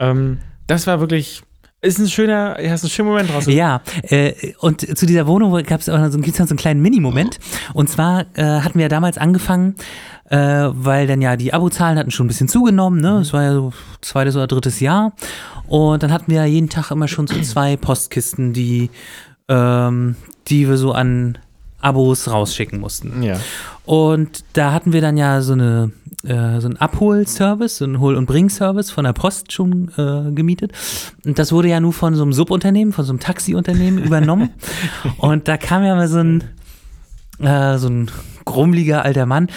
Ähm, das war wirklich, ist ein schöner, hast einen schönen Moment raus. Ja, äh, und zu dieser Wohnung gab es auch noch so, gibt's noch so einen kleinen Mini-Moment. Und zwar äh, hatten wir ja damals angefangen, äh, weil dann ja die Abozahlen hatten schon ein bisschen zugenommen, ne? Es war ja so zweites oder drittes Jahr. Und dann hatten wir ja jeden Tag immer schon so zwei Postkisten, die, ähm, die wir so an Abos rausschicken mussten. Ja. Und da hatten wir dann ja so eine äh, so einen Abholservice, so einen Hol- und Bring-Service von der Post schon äh, gemietet. Und das wurde ja nur von so einem Subunternehmen, von so einem Taxiunternehmen übernommen. Und da kam ja mal so ein äh, so ein grummeliger alter Mann.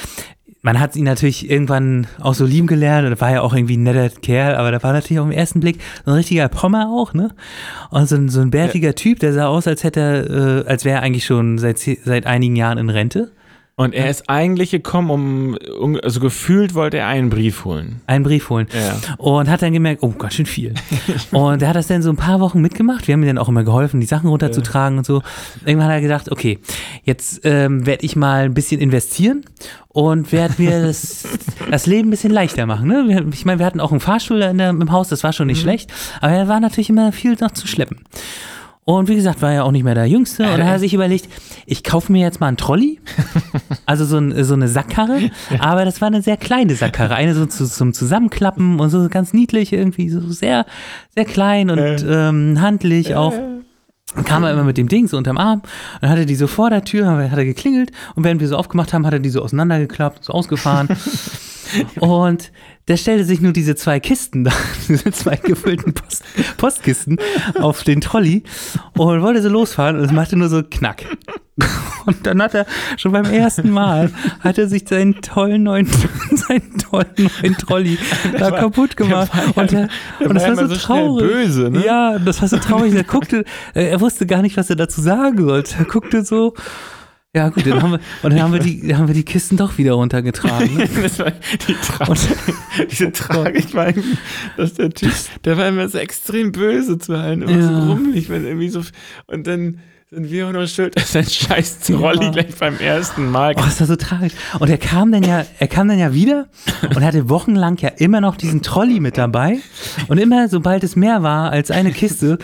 Man hat ihn natürlich irgendwann auch so lieben gelernt und er war ja auch irgendwie ein netter Kerl, aber da war natürlich auf den ersten Blick so ein richtiger Pommer auch, ne? Und so ein, so ein bärtiger Typ, der sah aus, als hätte er, äh, als wäre er eigentlich schon seit, seit einigen Jahren in Rente. Und er ist eigentlich gekommen, um, also gefühlt wollte er einen Brief holen. einen Brief holen. Ja. Und hat dann gemerkt, oh, ganz schön viel. und er hat das dann so ein paar Wochen mitgemacht. Wir haben ihm dann auch immer geholfen, die Sachen runterzutragen und so. Irgendwann hat er gedacht, okay, jetzt ähm, werde ich mal ein bisschen investieren und werde mir das, das Leben ein bisschen leichter machen. Ne? Ich meine, wir hatten auch einen Fahrstuhl in der, im Haus, das war schon nicht schlecht, aber er war natürlich immer viel noch zu schleppen. Und wie gesagt, war ja auch nicht mehr der Jüngste. Und dann hat er sich überlegt, ich kaufe mir jetzt mal einen Trolley, also so, ein, so eine Sackkarre, aber das war eine sehr kleine Sackkarre, eine so zu, zum Zusammenklappen und so ganz niedlich irgendwie, so sehr, sehr klein und ähm, handlich auch. Dann kam er immer mit dem Ding so unterm Arm, dann hatte die so vor der Tür, hat er geklingelt. Und während wir so aufgemacht haben, hat er die so auseinandergeklappt, so ausgefahren. Und der stellte sich nur diese zwei Kisten da, diese zwei gefüllten Post, Postkisten auf den Trolley und wollte so losfahren und es machte nur so Knack. Und dann hat er schon beim ersten Mal hat er sich seinen tollen neuen, seinen tollen neuen Trolley da war- kaputt gemacht. der und, ja- er, der und das war so traurig. böse, ne? Ja, das war so traurig. Er guckte, er wusste gar nicht, was er dazu sagen sollte. Er guckte so. Ja, gut, dann haben wir, und dann haben wir die, haben wir die Kisten doch wieder runtergetragen. Ne? das war die Tra Und, diese Tragik war irgendwie, dass der Typ, der war immer so extrem böse zu allen, immer Ja. so rummelig, wenn irgendwie so, und dann sind wir noch schuld, dass ein scheiß Trolli Ja. gleich beim ersten Mal Oh, das war so tragisch. Und er kam dann ja, er kam dann ja wieder und hatte wochenlang ja immer noch diesen Trolley mit dabei. Und immer, sobald es mehr war als eine Kiste,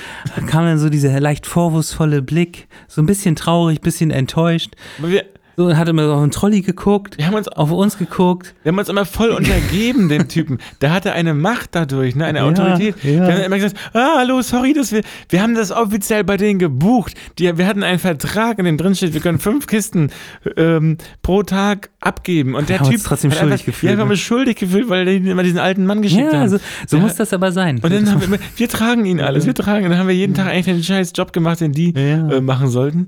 kam dann so dieser leicht vorwurfsvolle Blick, so ein bisschen traurig, bisschen enttäuscht. Aber wir, So und hat immer so auf den Trolley geguckt, wir haben uns auf uns geguckt. Wir haben uns immer voll untergeben, dem Typen. Der hatte eine Macht dadurch, ne? eine Ja, Autorität. ja. Wir haben immer gesagt, ah, hallo, sorry, dass wir, wir haben das offiziell bei denen gebucht. Die, wir hatten einen Vertrag, in dem drin steht, wir können fünf Kisten ähm, pro Tag abgeben. Und der uns Typ trotzdem hat schuldig einfach, gefühlt, Ja, wir haben ne? uns schuldig gefühlt, weil die immer diesen alten Mann geschickt Ja, haben. so, so muss das aber sein. und dann haben wir wir tragen ihn alles, wir tragen ihn. Dann haben wir jeden Tag eigentlich den scheiß Job gemacht, den die Ja. äh, machen sollten.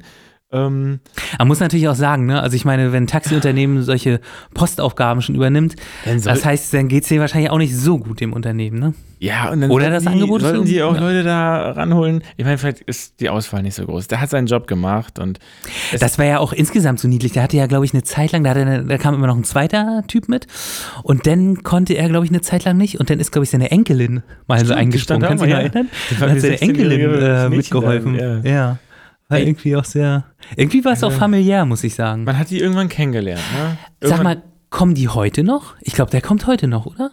Ähm, Man muss natürlich auch sagen, ne? Also ich meine, wenn ein Taxiunternehmen solche Postaufgaben schon übernimmt, Dann das heißt, dann geht es denen wahrscheinlich auch nicht so gut dem Unternehmen, ne? Ja, und dann Oder das die, Angebot sollten so- die auch ja. Leute da ranholen. Ich meine, vielleicht ist die Auswahl nicht so groß. Der hat seinen Job gemacht und Das war ja auch insgesamt so niedlich. Der hatte ja, glaube ich, eine Zeit lang, da, eine, da kam immer noch ein zweiter Typ mit. Und dann konnte er, glaube ich, eine Zeit lang nicht. Und dann ist, glaube ich, seine Enkelin mal so Stimmt, die eingesprungen. Kannst du dich erinnern? Dann hat seine Enkelin 16-jährige äh, mitgeholfen. da, ja. ja. War Ey. irgendwie auch sehr. Irgendwie war es auch familiär, muss ich sagen. man hat die irgendwann kennengelernt. Ne? Sag Irgendwann- mal, kommen die heute noch? Ich glaube, der kommt heute noch, oder?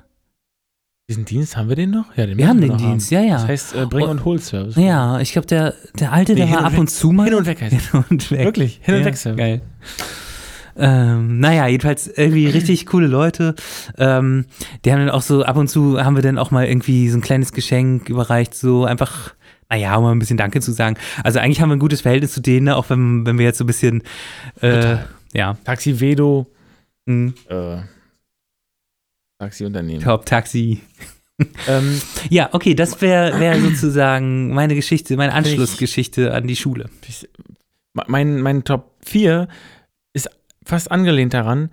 Diesen Dienst haben wir den noch? Ja, den Wir haben den noch Dienst, ja, ja. Das heißt, äh, Bring- Und- und Hol-Service. Ja, ich glaube, der, der alte, Nee, der hin war und ab weg. und zu mal. Hin und weg heißt es. Hin und weg. Wirklich, Hin- und Ja, Weg-Service. Geil. Ähm, naja, jedenfalls irgendwie richtig coole Leute. Ähm, die haben dann auch so, ab und zu haben wir dann auch mal irgendwie so ein kleines Geschenk überreicht, so einfach, naja, um mal ein bisschen Danke zu sagen. Also eigentlich haben wir ein gutes Verhältnis zu denen, ne, auch wenn, wenn wir jetzt so ein bisschen, äh, ja, Taxi Vedo, mh, äh, Taxiunternehmen. Top Taxi. Ähm, Ja, okay, das wäre wär sozusagen meine Geschichte, meine Anschlussgeschichte an die Schule. ich, mein, mein Top 4 ist fast angelehnt daran.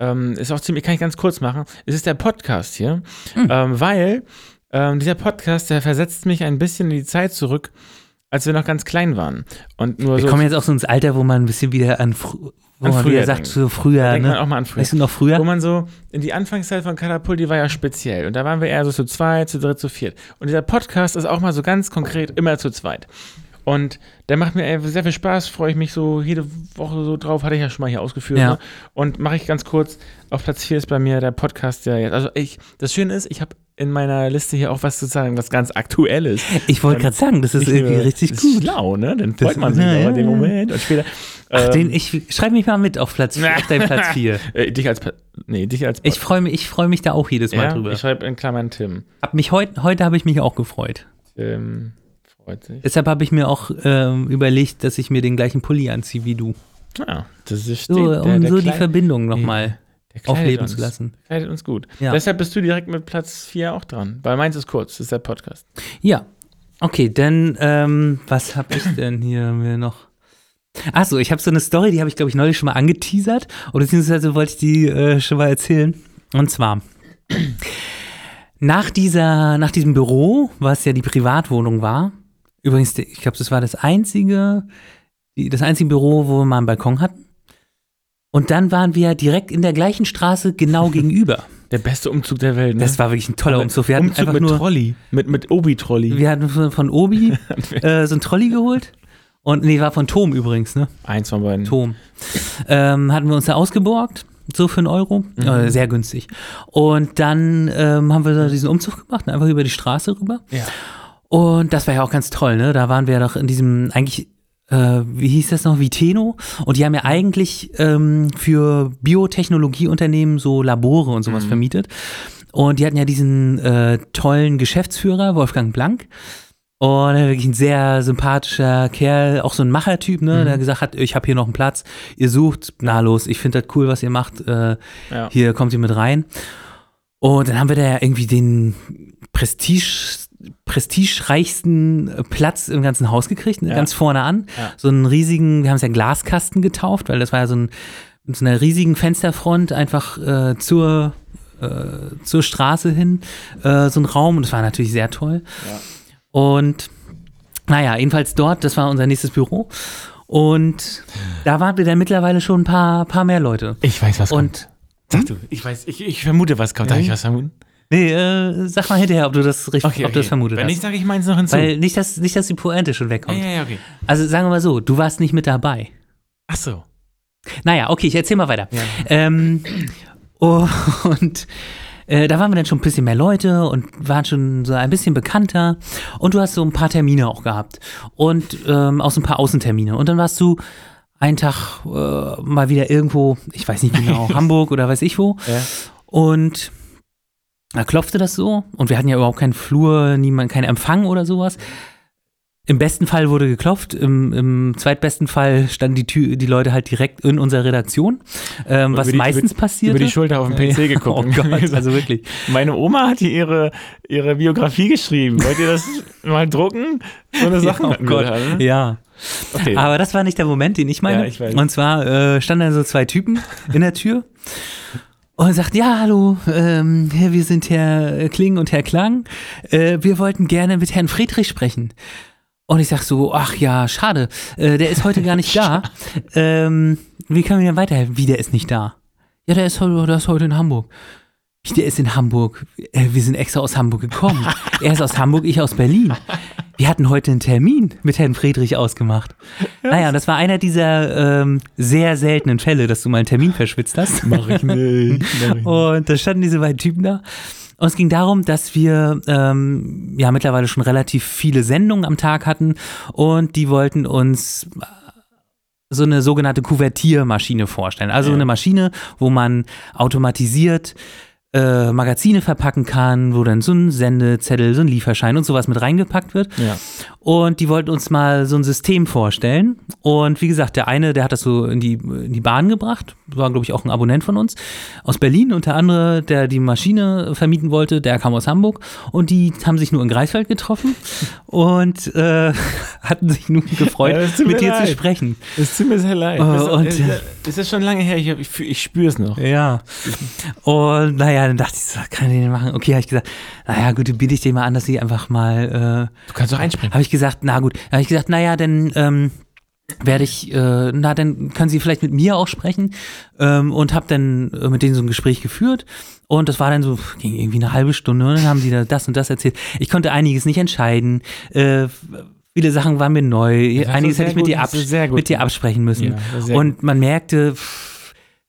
Ähm, ist auch ziemlich, kann ich ganz kurz machen. Es ist der Podcast hier, Hm. ähm, weil ähm, dieser Podcast, der versetzt mich ein bisschen in die Zeit zurück, als wir noch ganz klein waren. Und nur Wir so. kommen jetzt auch so ins Alter, wo man ein bisschen wieder an, wo An man früher wieder sagt, so früher, denkt man ne? auch mal an früher. Weißt du noch früher? Wo man so, in die Anfangszeit von Katapult, die war ja speziell. Und da waren wir eher so zu zweit, zu dritt, zu viert. Und dieser Podcast ist auch mal so ganz konkret immer zu zweit. Und der macht mir sehr viel Spaß, freue ich mich so jede Woche so drauf, hatte ich ja schon mal hier ausgeführt. Ja. Ne? Und mache ich ganz kurz, auf Platz 4 ist bei mir der Podcast, der jetzt, also ich, das Schöne ist, ich habe in meiner Liste hier auch was zu sagen, was ganz aktuelles. Ich wollte gerade sagen, das ist irgendwie nur- richtig das ist gut. schlau, ne? Dann Das- freut man sich ja, ja, in dem ja. Moment und später. Ach, ähm, den, ich schreib mich mal mit auf Platz vier, auf deinen Platz 4. äh, dich als, nee, dich als Ich freue mich, ich freue mich da auch jedes Mal ja, drüber. ich schreibe in Klammern Tim. Hab mich heut, heute habe ich mich auch gefreut. Tim freut sich. Deshalb habe ich mir auch ähm, überlegt, dass ich mir den gleichen Pulli anziehe wie du. Ja, das ist So, steht, um so die Kleid- Verbindung nochmal der aufleben uns, zu lassen. Kleidet uns gut. Ja. Deshalb bist du direkt mit Platz 4 auch dran. Weil meins ist kurz, das ist der Podcast. Ja. Okay, dann, ähm, was habe ich denn hier mir noch? Achso, ich habe so eine Story, die habe ich, glaube ich, neulich schon mal angeteasert. Oder beziehungsweise wollte ich die äh, schon mal erzählen. Und zwar, nach, dieser, nach diesem Büro, was ja die Privatwohnung war, übrigens, ich glaube, das war das einzige, das einzige Büro, wo wir mal einen Balkon hatten. Und dann waren wir direkt in der gleichen Straße genau gegenüber. Der beste Umzug der Welt, ne? Das war wirklich ein toller Umzug. Wir hatten Umzug einfach mit nur, Trolley. Mit, mit Obi-Trolley. wir hatten von, Obi äh, so ein Trolley geholt. Und nee, war von Tom übrigens, ne? Eins von beiden. Tom. Ähm, hatten wir uns da ausgeborgt, so für einen Euro. Mhm. Äh, sehr günstig. Und dann ähm, haben wir da diesen Umzug gemacht, einfach über die Straße rüber. Ja. Und das war ja auch ganz toll, ne? Da waren wir doch in diesem, eigentlich, äh, wie hieß das noch, Viteno. Und die haben ja eigentlich ähm, für Biotechnologieunternehmen so Labore und sowas Mhm. vermietet. Und die hatten ja diesen äh, tollen Geschäftsführer, Wolfgang Blank. Und er wirklich ein sehr sympathischer Kerl, auch so ein Machertyp, ne, Mhm. der gesagt hat, ich habe hier noch einen Platz, ihr sucht, na los, ich finde das cool, was ihr macht, äh, Ja. hier kommt ihr mit rein. Und dann haben wir da ja irgendwie den Prestige, prestigereichsten Platz im ganzen Haus gekriegt, ne, Ja. ganz vorne an. Ja. So einen riesigen, wir haben es ja Glaskasten getauft, weil das war ja so ein mit so einer riesigen Fensterfront einfach äh, zur, äh, zur Straße hin, äh, so ein Raum. Und das war natürlich sehr toll. Ja. Und naja, jedenfalls dort, das war unser nächstes Büro. Und da waren wir dann mittlerweile schon ein paar, paar mehr Leute. Ich weiß, was Und Sag du, ich weiß, ich, ich vermute, was kommt. Darf ich was vermuten? Nee, äh, sag mal hinterher, ob du das richtig, Okay, ob du das vermutet Wenn hast. nicht, sage ich meins noch hinzu. Weil nicht, dass, nicht, dass die Pointe schon wegkommt. ja, ja, okay. Also sagen wir mal so, du warst nicht mit dabei. Ach so. Naja, okay, ich erzähl mal weiter. Ja. Ähm, und äh, da waren wir dann schon ein bisschen mehr Leute und waren schon so ein bisschen bekannter. Und du hast so ein paar Termine auch gehabt. Und ähm, auch so ein paar Außentermine. Und dann warst du einen Tag äh, mal wieder irgendwo, ich weiß nicht genau, Hamburg oder weiß ich wo. Ja. Und da klopfte das so. Und wir hatten ja überhaupt keinen Flur, niemand, keinen Empfang oder sowas. Im besten Fall wurde geklopft, im, im zweitbesten Fall standen die, Tür, die Leute halt direkt in unserer Redaktion, ähm, was die- meistens über, passierte. Über die Schulter auf den PC geguckt. Oh Gott, also wirklich. Meine Oma hat hier ihre, ihre Biografie geschrieben. Wollt ihr das mal drucken? So eine Sache. oh hatten wir Gott, da, ne? ja. Okay. Aber das war nicht der Moment, den ich meine. Ja, ich weiß. Und zwar äh, standen da so zwei Typen in der Tür und sagt, ja, hallo, ähm, wir sind Herr Kling und Herr Klang. Äh, wir wollten gerne mit Herrn Friedrich sprechen. Und ich sag so, ach ja, schade, äh, der ist heute gar nicht da. Ähm, wie können wir denn weiterhelfen? Wie, der ist nicht da? Ja, der ist, heute- der ist heute in Hamburg. Der ist in Hamburg. Äh, wir sind extra aus Hamburg gekommen. er ist aus Hamburg, ich aus Berlin. Wir hatten heute einen Termin mit Herrn Friedrich ausgemacht. Naja, das war einer dieser ähm, sehr seltenen Fälle, dass du mal einen Termin verschwitzt hast. Mach ich nicht. Mach ich nicht. Und da standen diese beiden Typen da. Und es ging darum, dass wir ähm, ja mittlerweile schon relativ viele Sendungen am Tag hatten und die wollten uns so eine sogenannte Kuvertiermaschine vorstellen. Also Ja. eine Maschine, wo man automatisiert äh, Magazine verpacken kann, wo dann so ein Sendezettel, so ein Lieferschein und sowas mit reingepackt wird. Ja. Und die wollten uns mal so ein System vorstellen. Und wie gesagt, der eine, der hat das so in die, in die Bahn gebracht, war, glaube ich, auch ein Abonnent von uns, aus Berlin. Und der andere, der die Maschine vermieten wollte, der kam aus Hamburg. Und die haben sich nur in Greifswald getroffen und äh, hatten sich nun gefreut, Ja, mit dir leid. zu sprechen. Es tut mir sehr leid. Das, und- ist, das ist schon lange her. Ich, ich, ich spüre es noch. Ja. Und naja, dann dachte ich, so, kann ich denn machen? Okay, habe ich gesagt, naja, gut, dann biete ich dir mal an, dass sie einfach mal äh, Du kannst doch einspringen. habe ich gesagt, na gut, habe ich gesagt, naja, dann ähm, werde ich, äh, na dann können Sie vielleicht mit mir auch sprechen ähm, und habe dann äh, mit denen so ein Gespräch geführt und das war dann so, ging irgendwie eine halbe Stunde und dann haben die da das und das erzählt. Ich konnte einiges nicht entscheiden, äh, viele Sachen waren mir neu, einiges hätte ich mit dir, mit dir absprechen müssen. Ja, und man merkte, pff,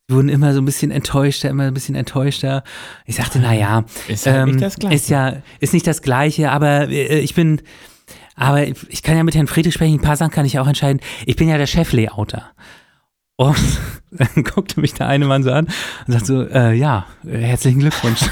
sie wurden immer so ein bisschen enttäuschter, immer ein bisschen enttäuschter. Ich sagte, naja, Ist halt ähm, nicht das Gleiche. Ist ja, ist nicht das Gleiche, aber äh, ich bin, aber ich kann ja mit Herrn Friedrich sprechen, ein paar Sachen kann ich auch entscheiden. Ich bin ja der Cheflayouter. Und dann guckte mich der eine Mann so an und sagt so, äh, ja, herzlichen Glückwunsch.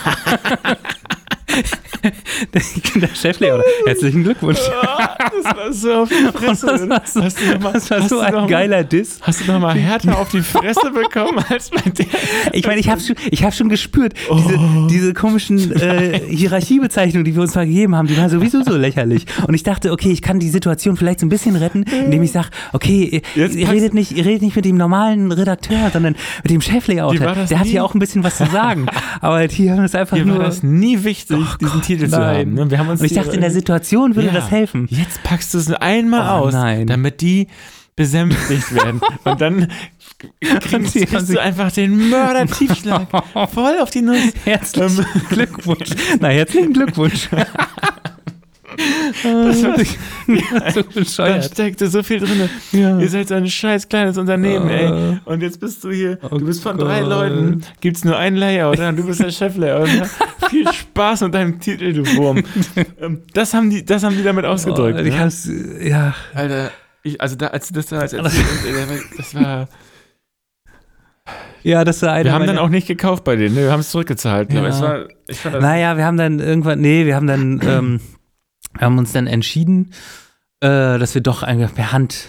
der Cheflayouter, herzlichen Glückwunsch. das war so auf die Fresse. Das war so, hast du noch mal, das war so ein noch mal- geiler Diss. Hast du noch mal härter auf die Fresse bekommen als bei der? Ich meine, ich habe schon, ich hab schon gespürt, Oh. diese, diese komischen äh, Hierarchiebezeichnungen, die wir uns mal gegeben haben, die waren sowieso so lächerlich. Und ich dachte, okay, ich kann die Situation vielleicht so ein bisschen retten, indem ich sage, okay, ihr, Jetzt ihr, redet nicht, ihr redet nicht mit dem normalen Redakteur, sondern mit dem das Der hat nie? hier auch ein bisschen was zu sagen. Aber die haben es einfach Mir nur. war das nie wichtig, diesen Titel zu. Haben. ne? Wir haben uns Und ich dachte, in der Situation würde Ja. das helfen. Jetzt packst du es einmal Oh, aus, nein. damit die besänftigt werden. Und dann kriegst, kriegst du einfach den Mörder-Tiefschlag voll auf die Nuss. Herzlichen Glückwunsch. Na, herzlichen Glückwunsch. Das war, so da bescheuert. steckte so viel drin. Ja. Ihr seid so ein scheiß kleines Unternehmen, Äh. ey. Und jetzt bist du hier, Oh du bist von drei Gott. Leuten, gibt's nur einen Layout, und du bist der Chef-Layout. Viel Spaß mit deinem Titel, du Wurm. Ähm, Das haben die, das haben die damit ausgedrückt. Oh, ich ne? hab's, ja. Alter, ich, also da, als du das da als erzählt, das war. Ja, das war einer Wir haben dann auch nicht gekauft bei denen, ne? wir haben es zurückgezahlt. Ja. Aber es war, ich fand Naja, wir haben dann irgendwann, nee, wir haben dann, ähm, Wir haben uns dann entschieden, äh, dass wir doch einfach per Hand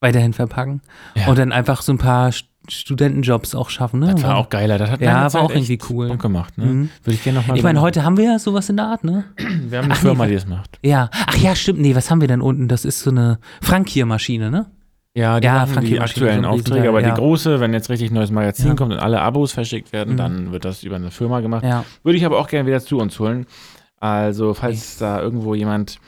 weiterhin verpacken Ja. und dann einfach so ein paar St- Studentenjobs auch schaffen. Ne? Das war auch geiler. Das hat Ja, war auch irgendwie cool. Bock gemacht. Ne? Mhm. Würde ich gerne nochmal Ich meine, heute haben wir ja sowas in der Art, ne? Wir haben eine Ach, Firma, nee, die das macht. Ja. Ach ja, stimmt. Nee, was haben wir denn unten? Das ist so eine Frankiermaschine, ne? Ja, die Ja, die aktuellen Aufträge, aber ja. die große, wenn jetzt richtig neues Magazin Ja. kommt und alle Abos verschickt werden, Mhm. dann wird das über eine Firma gemacht. Würde ich aber auch gerne wieder zu uns holen. Also, falls da irgendwo jemand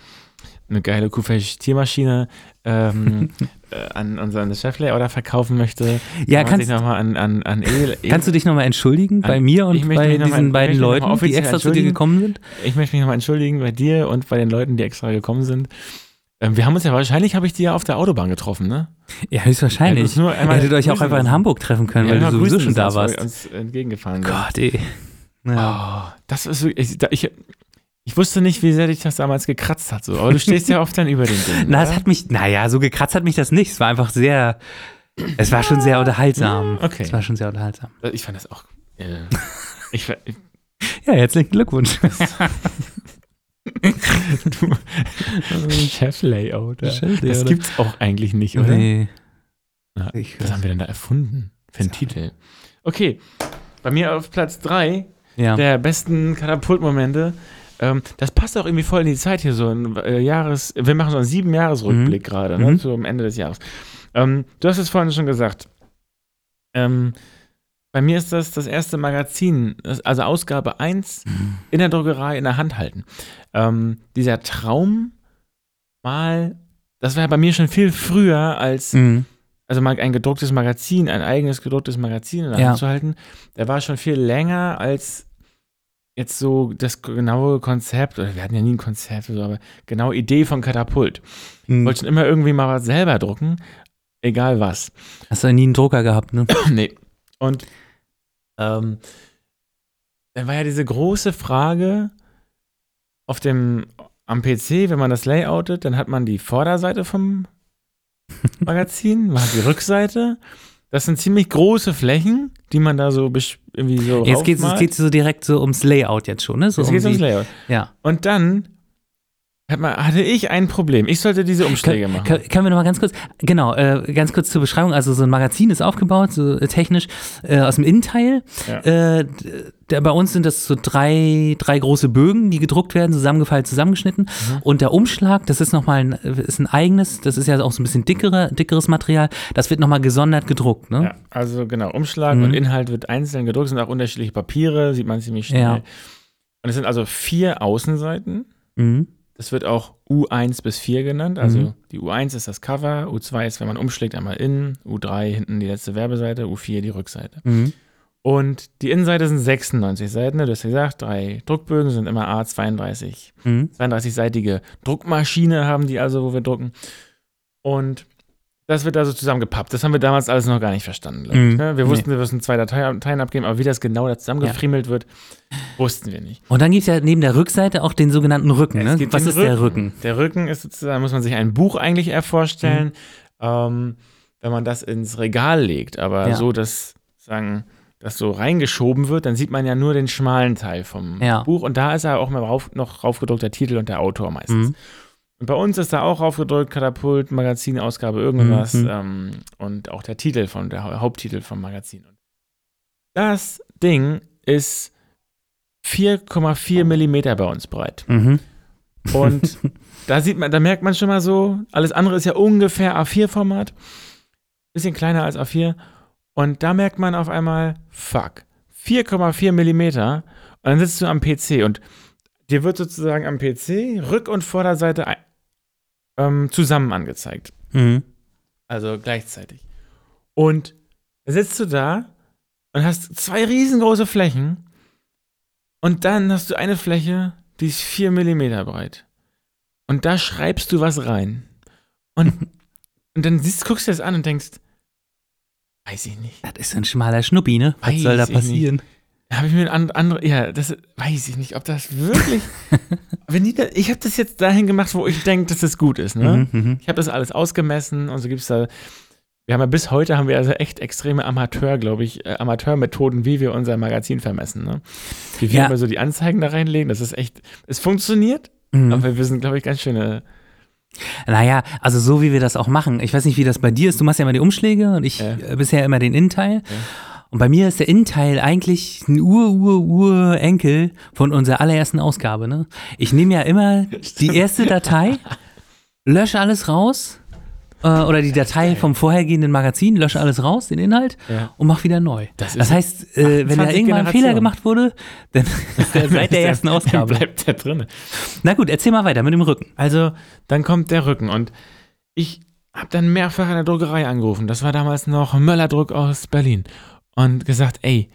eine geile Kuhfisch Tiermaschine ähm, äh, an unseren Cheflayout verkaufen möchte, Ja, kann kannst, nochmal an, an, an El, kannst du dich nochmal entschuldigen bei An- mir und bei mal- diesen ich beiden mal Leuten, die extra zu dir gekommen sind? Ich möchte mich nochmal entschuldigen bei dir und bei den Leuten, die extra gekommen sind. Ähm, wir haben uns ja wahrscheinlich, habe ich die ja auf der Autobahn getroffen, ne? Ja, höchstwahrscheinlich. das nur Ihr hättet euch auch einfach in. Hamburg treffen können, Ja, weil du sowieso schon da warst. uns entgegengefahren. Gott, ey. Ja. Oh, das ist wirklich, ich, ich, wusste nicht, wie sehr dich das damals gekratzt hat, so. Aber du stehst ja oft dann über den Ding. Na, es hat mich, naja, so gekratzt hat mich das nicht. Es war einfach sehr, es war schon sehr unterhaltsam. Okay. Es war schon sehr unterhaltsam. ich fand das auch. Äh, ich, ich, Ja, herzlichen Glückwunsch. du, Chef-Layout. Ja. Chef-Layout. Das gibt's auch eigentlich nicht, oder? Nee. Ich, Was haben wir denn da erfunden für einen. Titel? Okay, bei mir auf Platz 3 ja. der besten Katapultmomente. Ähm, das passt auch irgendwie voll in die Zeit hier, so ein äh, Jahres, wir machen so einen sieben Jahresrückblick gerade, ne, Mhm. so am Ende des Jahres. Ähm, du hast es vorhin schon gesagt. Ähm, bei mir ist das das erste Magazin, also Ausgabe 1 Mhm. in der Druckerei in der Hand halten. Ähm, dieser Traum mal, das war ja bei mir schon viel früher als Mhm. also mal ein gedrucktes Magazin, ein eigenes gedrucktes Magazin in der Ja. Hand zu halten, der war schon viel länger als jetzt so das genaue Konzept, oder wir hatten ja nie ein Konzept, so, aber genau Idee von Katapult. Mhm. wollte schon immer irgendwie mal was selber drucken, egal was. Hast du nie einen Drucker gehabt, ne? nee. Und ähm, dann war ja diese große Frage auf dem am PC, wenn man das layoutet, dann hat man die Vorderseite vom Magazin, man hat die Rückseite. Das sind ziemlich große Flächen, die man da so irgendwie so Jetzt geht es geht so direkt so ums Layout jetzt schon, ne? So Jetzt um geht's ums die- Layout. Ja. Und dann hatte ich ein Problem. Ich sollte diese Umschläge machen. Können, können wir noch mal ganz kurz, genau, äh, ganz kurz zur Beschreibung. Also so ein Magazin ist aufgebaut, so äh, technisch, äh, aus dem Innenteil. Ja. Äh, der, bei uns sind das so drei, drei große Bögen, die gedruckt werden, zusammengefaltet, zusammengeschnitten. Mhm. Und der Umschlag, das ist nochmal ein, ist ein eigenes, das ist ja auch so ein bisschen dickere, dickeres Material, das wird nochmal gesondert gedruckt, ne? Ja, also genau, Umschlag Mhm. und Inhalt wird einzeln gedruckt, sind auch unterschiedliche Papiere, sieht man ziemlich schnell. Ja. Und es sind also vier Außenseiten. Mhm. Das wird auch U1 bis 4 genannt. Also Mhm. die U1 ist das Cover, U2 ist, wenn man umschlägt, einmal innen, U3 hinten die letzte Werbeseite, U4 die Rückseite. Mhm. Und die Innenseite sind 96 Seiten, ne? du hast ja gesagt, drei Druckbögen sind immer A32. Mhm. 32-seitige Druckmaschine haben die also, wo wir drucken. Und das wird also zusammengepappt. Das haben wir damals alles noch gar nicht verstanden, glaube ich. Mhm. Ne? Wir Nee. wussten, wir müssen zwei Dateien Dateien abgeben, aber wie das genau da zusammengefriemelt wird, wussten wir nicht. Und dann gibt es ja neben der Rückseite auch den sogenannten Rücken, ne? Was ist der Rücken? Der Rücken ist sozusagen, muss man sich ein Buch eigentlich eher vorstellen, Mhm. ähm, wenn man das ins Regal legt, aber Ja. so, dass sagen, das so reingeschoben wird, dann sieht man ja nur den schmalen Teil vom Ja. Buch und da ist ja auch mal rauf, noch raufgedruckt der Titel und der Autor meistens. Mhm. Und bei uns ist da auch raufgedrückt, Katapult, Magazin, Ausgabe, irgendwas Mhm. ähm, und auch der Titel von, der Hau- Haupttitel vom Magazin. Das Ding ist 4,4 Millimeter bei uns breit. Mhm. Und da sieht man, da merkt man schon mal so, alles andere ist ja ungefähr A4-Format. Bisschen kleiner als A4. Und da merkt man auf einmal, fuck, 4,4 Millimeter. Und dann sitzt du am PC und dir wird sozusagen am PC Rück- und Vorderseite ein- ähm, zusammen angezeigt. Mhm. Also gleichzeitig. Und dann sitzt du da und hast zwei riesengroße Flächen. Und dann hast du eine Fläche, die ist 4 Millimeter breit. Und da schreibst du was rein. Und, und dann siehst, guckst du das an und denkst, weiß ich nicht. Das ist ein schmaler Schnuppi, ne? Was Weiß soll da passieren? Da habe ich mir ein andere, ja, das weiß ich nicht, ob das wirklich. wenn die da, ich habe das jetzt dahin gemacht, wo ich denke, dass das gut ist, ne? Mhm, mhm. Ich habe das alles ausgemessen und so gibt es da. Wir haben ja bis heute haben wir also echt extreme Amateur, glaube ich, äh, Amateurmethoden, wie wir unser Magazin vermessen. Ne? Wie wir Ja. immer so die Anzeigen da reinlegen, das ist echt, es funktioniert, Mhm. Aber wir sind, glaube ich, ganz schöne. Naja, also so wie wir das auch machen. Ich weiß nicht, wie das bei dir ist. Du machst ja immer die Umschläge und ich Ja. äh, bisher immer den Innenteil. Und bei mir ist der Innenteil eigentlich ein Ur-Ur-Ur-Enkel von unserer allerersten Ausgabe. Ne? Ich nehme ja immer die erste Datei, lösche alles raus. Äh, oder die Datei vom vorhergehenden Magazin, lösche alles raus, den Inhalt, Ja. und mach wieder neu. Das Das, heißt, äh, wenn da 28 irgendwann ein Fehler gemacht wurde, dann ist der seit der ersten Ausgabe. Bleibt der drin. Na gut, erzähl mal weiter mit dem Rücken. Also, dann kommt der Rücken und ich habe dann mehrfach an der Druckerei angerufen. Das war damals noch Möller-Druck aus Berlin. Und gesagt, ey,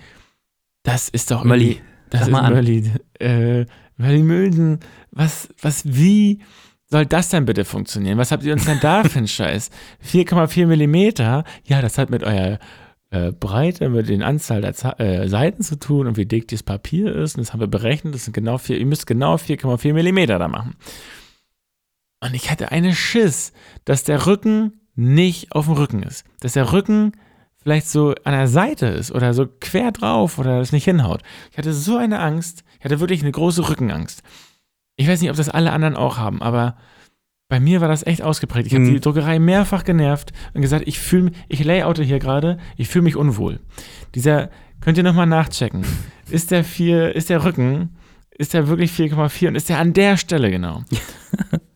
das ist doch Mölli, Das sag ist. Mölli. Äh, Mölli Mülden, was, was, wie soll das denn bitte funktionieren? Was habt ihr uns denn da für einen Scheiß? 4,4 Millimeter? Ja, das hat mit eurer äh, Breite, mit den Anzahl der Za äh, Seiten zu tun und wie dick das Papier ist. Und das haben wir berechnet. Das sind genau vier, ihr müsst genau 4,4 Millimeter da machen. Und ich hatte eine Schiss, dass der Rücken nicht auf dem Rücken ist. Dass der Rücken vielleicht so an der Seite ist oder so quer drauf oder das nicht hinhaut. Ich hatte so eine Angst. Ich hatte wirklich eine große Rückenangst. Ich weiß nicht, ob das alle anderen auch haben, aber bei mir war das echt ausgeprägt. Ich habe Mhm. die Druckerei mehrfach genervt und gesagt, ich fühle mich, ich layoute hier gerade, ich fühle mich unwohl. Dieser, könnt ihr nochmal nachchecken. Ist der vier, ist der Rücken, ist der wirklich 4,4 und ist der an der Stelle genau?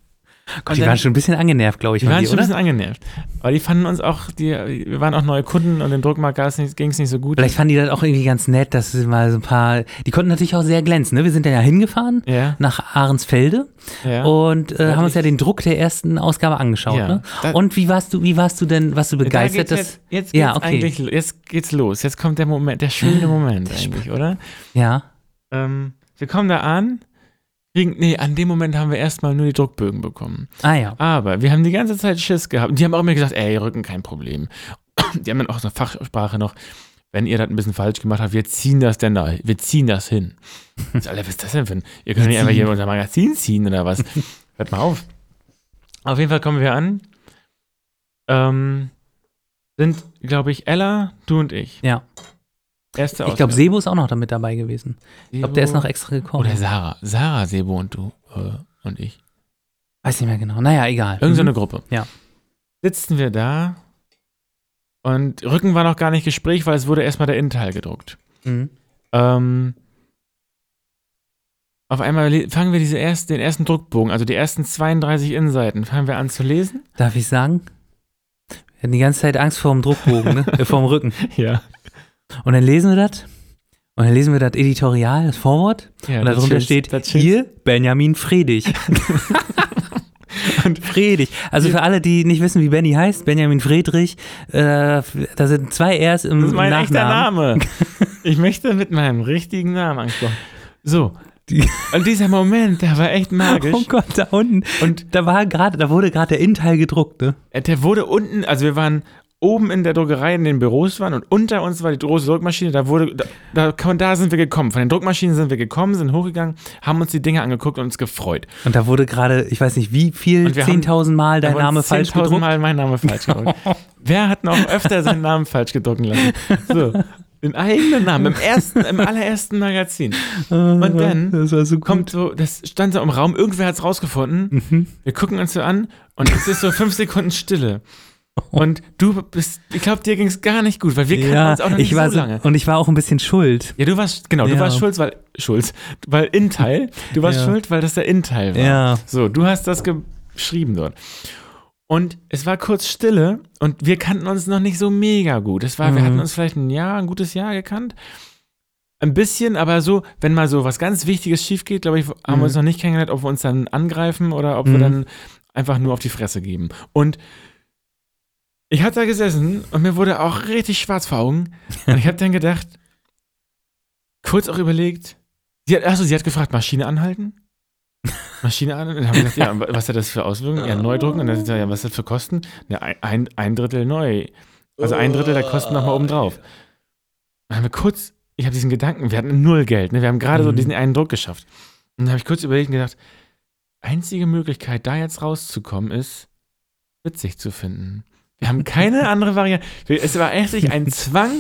Gott, die dann- waren schon ein bisschen angenervt, glaube ich, Die waren dir, schon ein oder? bisschen angenervt. Aber die fanden uns auch, die, wir waren auch neue Kunden und dem Druckmarkt ging es nicht so gut. Vielleicht fanden die das auch irgendwie ganz nett, dass sie mal so ein paar. Die konnten natürlich auch sehr glänzen. Ne? Wir sind dann ja hingefahren ja, nach Ahrensfelde ja. und äh, haben uns ja den Druck der ersten Ausgabe angeschaut. Ja. Ne? Da- Und wie warst du? Wie warst du denn? Warst du Da begeistert? dass, jetzt, jetzt geht's Ja, okay. jetzt geht's los. Jetzt kommt der Moment, der schöne Moment eigentlich, oder? ja. Ähm, wir kommen da an, nee, an dem Moment haben wir erstmal nur die Druckbögen bekommen. Ah ja. Aber wir haben die ganze Zeit Schiss gehabt. Und die haben auch immer gesagt, ey, Rücken kein Problem. Die haben dann auch so eine Fachsprache noch, wenn ihr das ein bisschen falsch gemacht habt, wir ziehen das denn da, wir ziehen das hin. Ich so, Alter, was ist das denn für ein, ihr könnt nicht einfach hier unser Magazin ziehen oder was? Hört mal auf. Auf jeden Fall kommen wir an. Ähm, sind, glaube ich, Ella, du und ich. Ja. Erste Ich glaube, Sebo ist auch noch damit dabei gewesen. Ich glaube, der ist noch extra gekommen. Oder Sarah. Sarah, Sebo und du äh, und ich. Weiß nicht mehr genau. Naja, egal. Irgend so Mhm. eine Gruppe. Ja. Sitzen wir da und Rücken war noch gar nicht Gespräch, weil es wurde erstmal der Innenteil gedruckt. Mhm. Ähm, auf einmal fangen wir diese erst, den ersten Druckbogen, also die ersten 32 Innenseiten, fangen wir an zu lesen. Darf ich sagen? Wir hatten die ganze Zeit Angst vor dem Druckbogen, ne? äh, vor dem Rücken. Ja. Und dann lesen wir das. Und dann lesen wir das Editorial, das Vorwort. ja Und darunter steht, hier Benjamin Fredig. Und- Fredig. Also für alle, die nicht wissen, wie Benny heißt, Benjamin Friedrich, äh, da sind zwei R's im Das ist mein echter Nachnamen. Name. Ich möchte mit meinem richtigen Namen angesprochen. So. Und dieser Moment, der war echt magisch. Oh Gott, da unten. Und Da war gerade, da wurde gerade der Innenteil gedruckt, ne? Äh, Der wurde unten, also wir waren oben in der Druckerei in den Büros waren und unter uns war die große Druckmaschine, da wurde, da, da, da sind wir gekommen. Von den Druckmaschinen sind wir gekommen, sind hochgegangen, haben uns die Dinge angeguckt und uns gefreut. Und da wurde gerade, ich weiß nicht wie viel, Und wir haben- 10.000 Mal dein Name falsch 10.000 gedruckt. Mal mein Name falsch gedruckt. Wer hat noch öfter seinen Namen falsch gedrucken lassen? So, den eigenen Namen, im ersten, im allerersten Magazin. Und dann so Kommt so, das stand so im Raum, irgendwer hat es rausgefunden. Mhm. Wir gucken uns so an und es ist so fünf Sekunden Stille. Und du bist, ich glaube, dir ging es gar nicht gut, weil wir kannten Ja, uns auch noch nicht ich war so lange. und ich war auch ein bisschen schuld. Ja, du warst, genau, du Ja. warst schuld, weil, schuld, weil Innenteil, du warst Ja. schuld, weil das der Innenteil war. Ja. So, du hast das geschrieben dort. Und es war kurz Stille und wir kannten uns noch nicht so mega gut. Es war, wir Mhm. hatten uns vielleicht ein Jahr, ein gutes Jahr gekannt. Ein bisschen, aber so, wenn mal so was ganz Wichtiges schief geht, glaube ich, haben Mhm. wir uns noch nicht kennengelernt, ob wir uns dann angreifen oder ob wir Mhm. dann einfach nur auf die Fresse geben. Und ich hatte da gesessen und mir wurde auch richtig schwarz vor Augen. Und ich habe dann gedacht, kurz auch überlegt, sie hat, achso, sie hat gefragt, Maschine anhalten? Maschine an und dann haben wir gesagt, ja, was hat das für Auswirkungen? Ja, neu drucken und dann sagt sie, ja, was hat das für Kosten? Ja, ein, ein, Drittel neu. Also ein Drittel der Kosten nochmal oben drauf. Dann haben wir kurz, ich habe diesen Gedanken, wir hatten null Geld, ne? wir haben gerade so Mhm. diesen einen Druck geschafft. Und dann habe ich kurz überlegt und gedacht, einzige Möglichkeit, da jetzt rauszukommen, ist, witzig zu finden. Wir haben keine andere Variante. Es war echt ein Zwang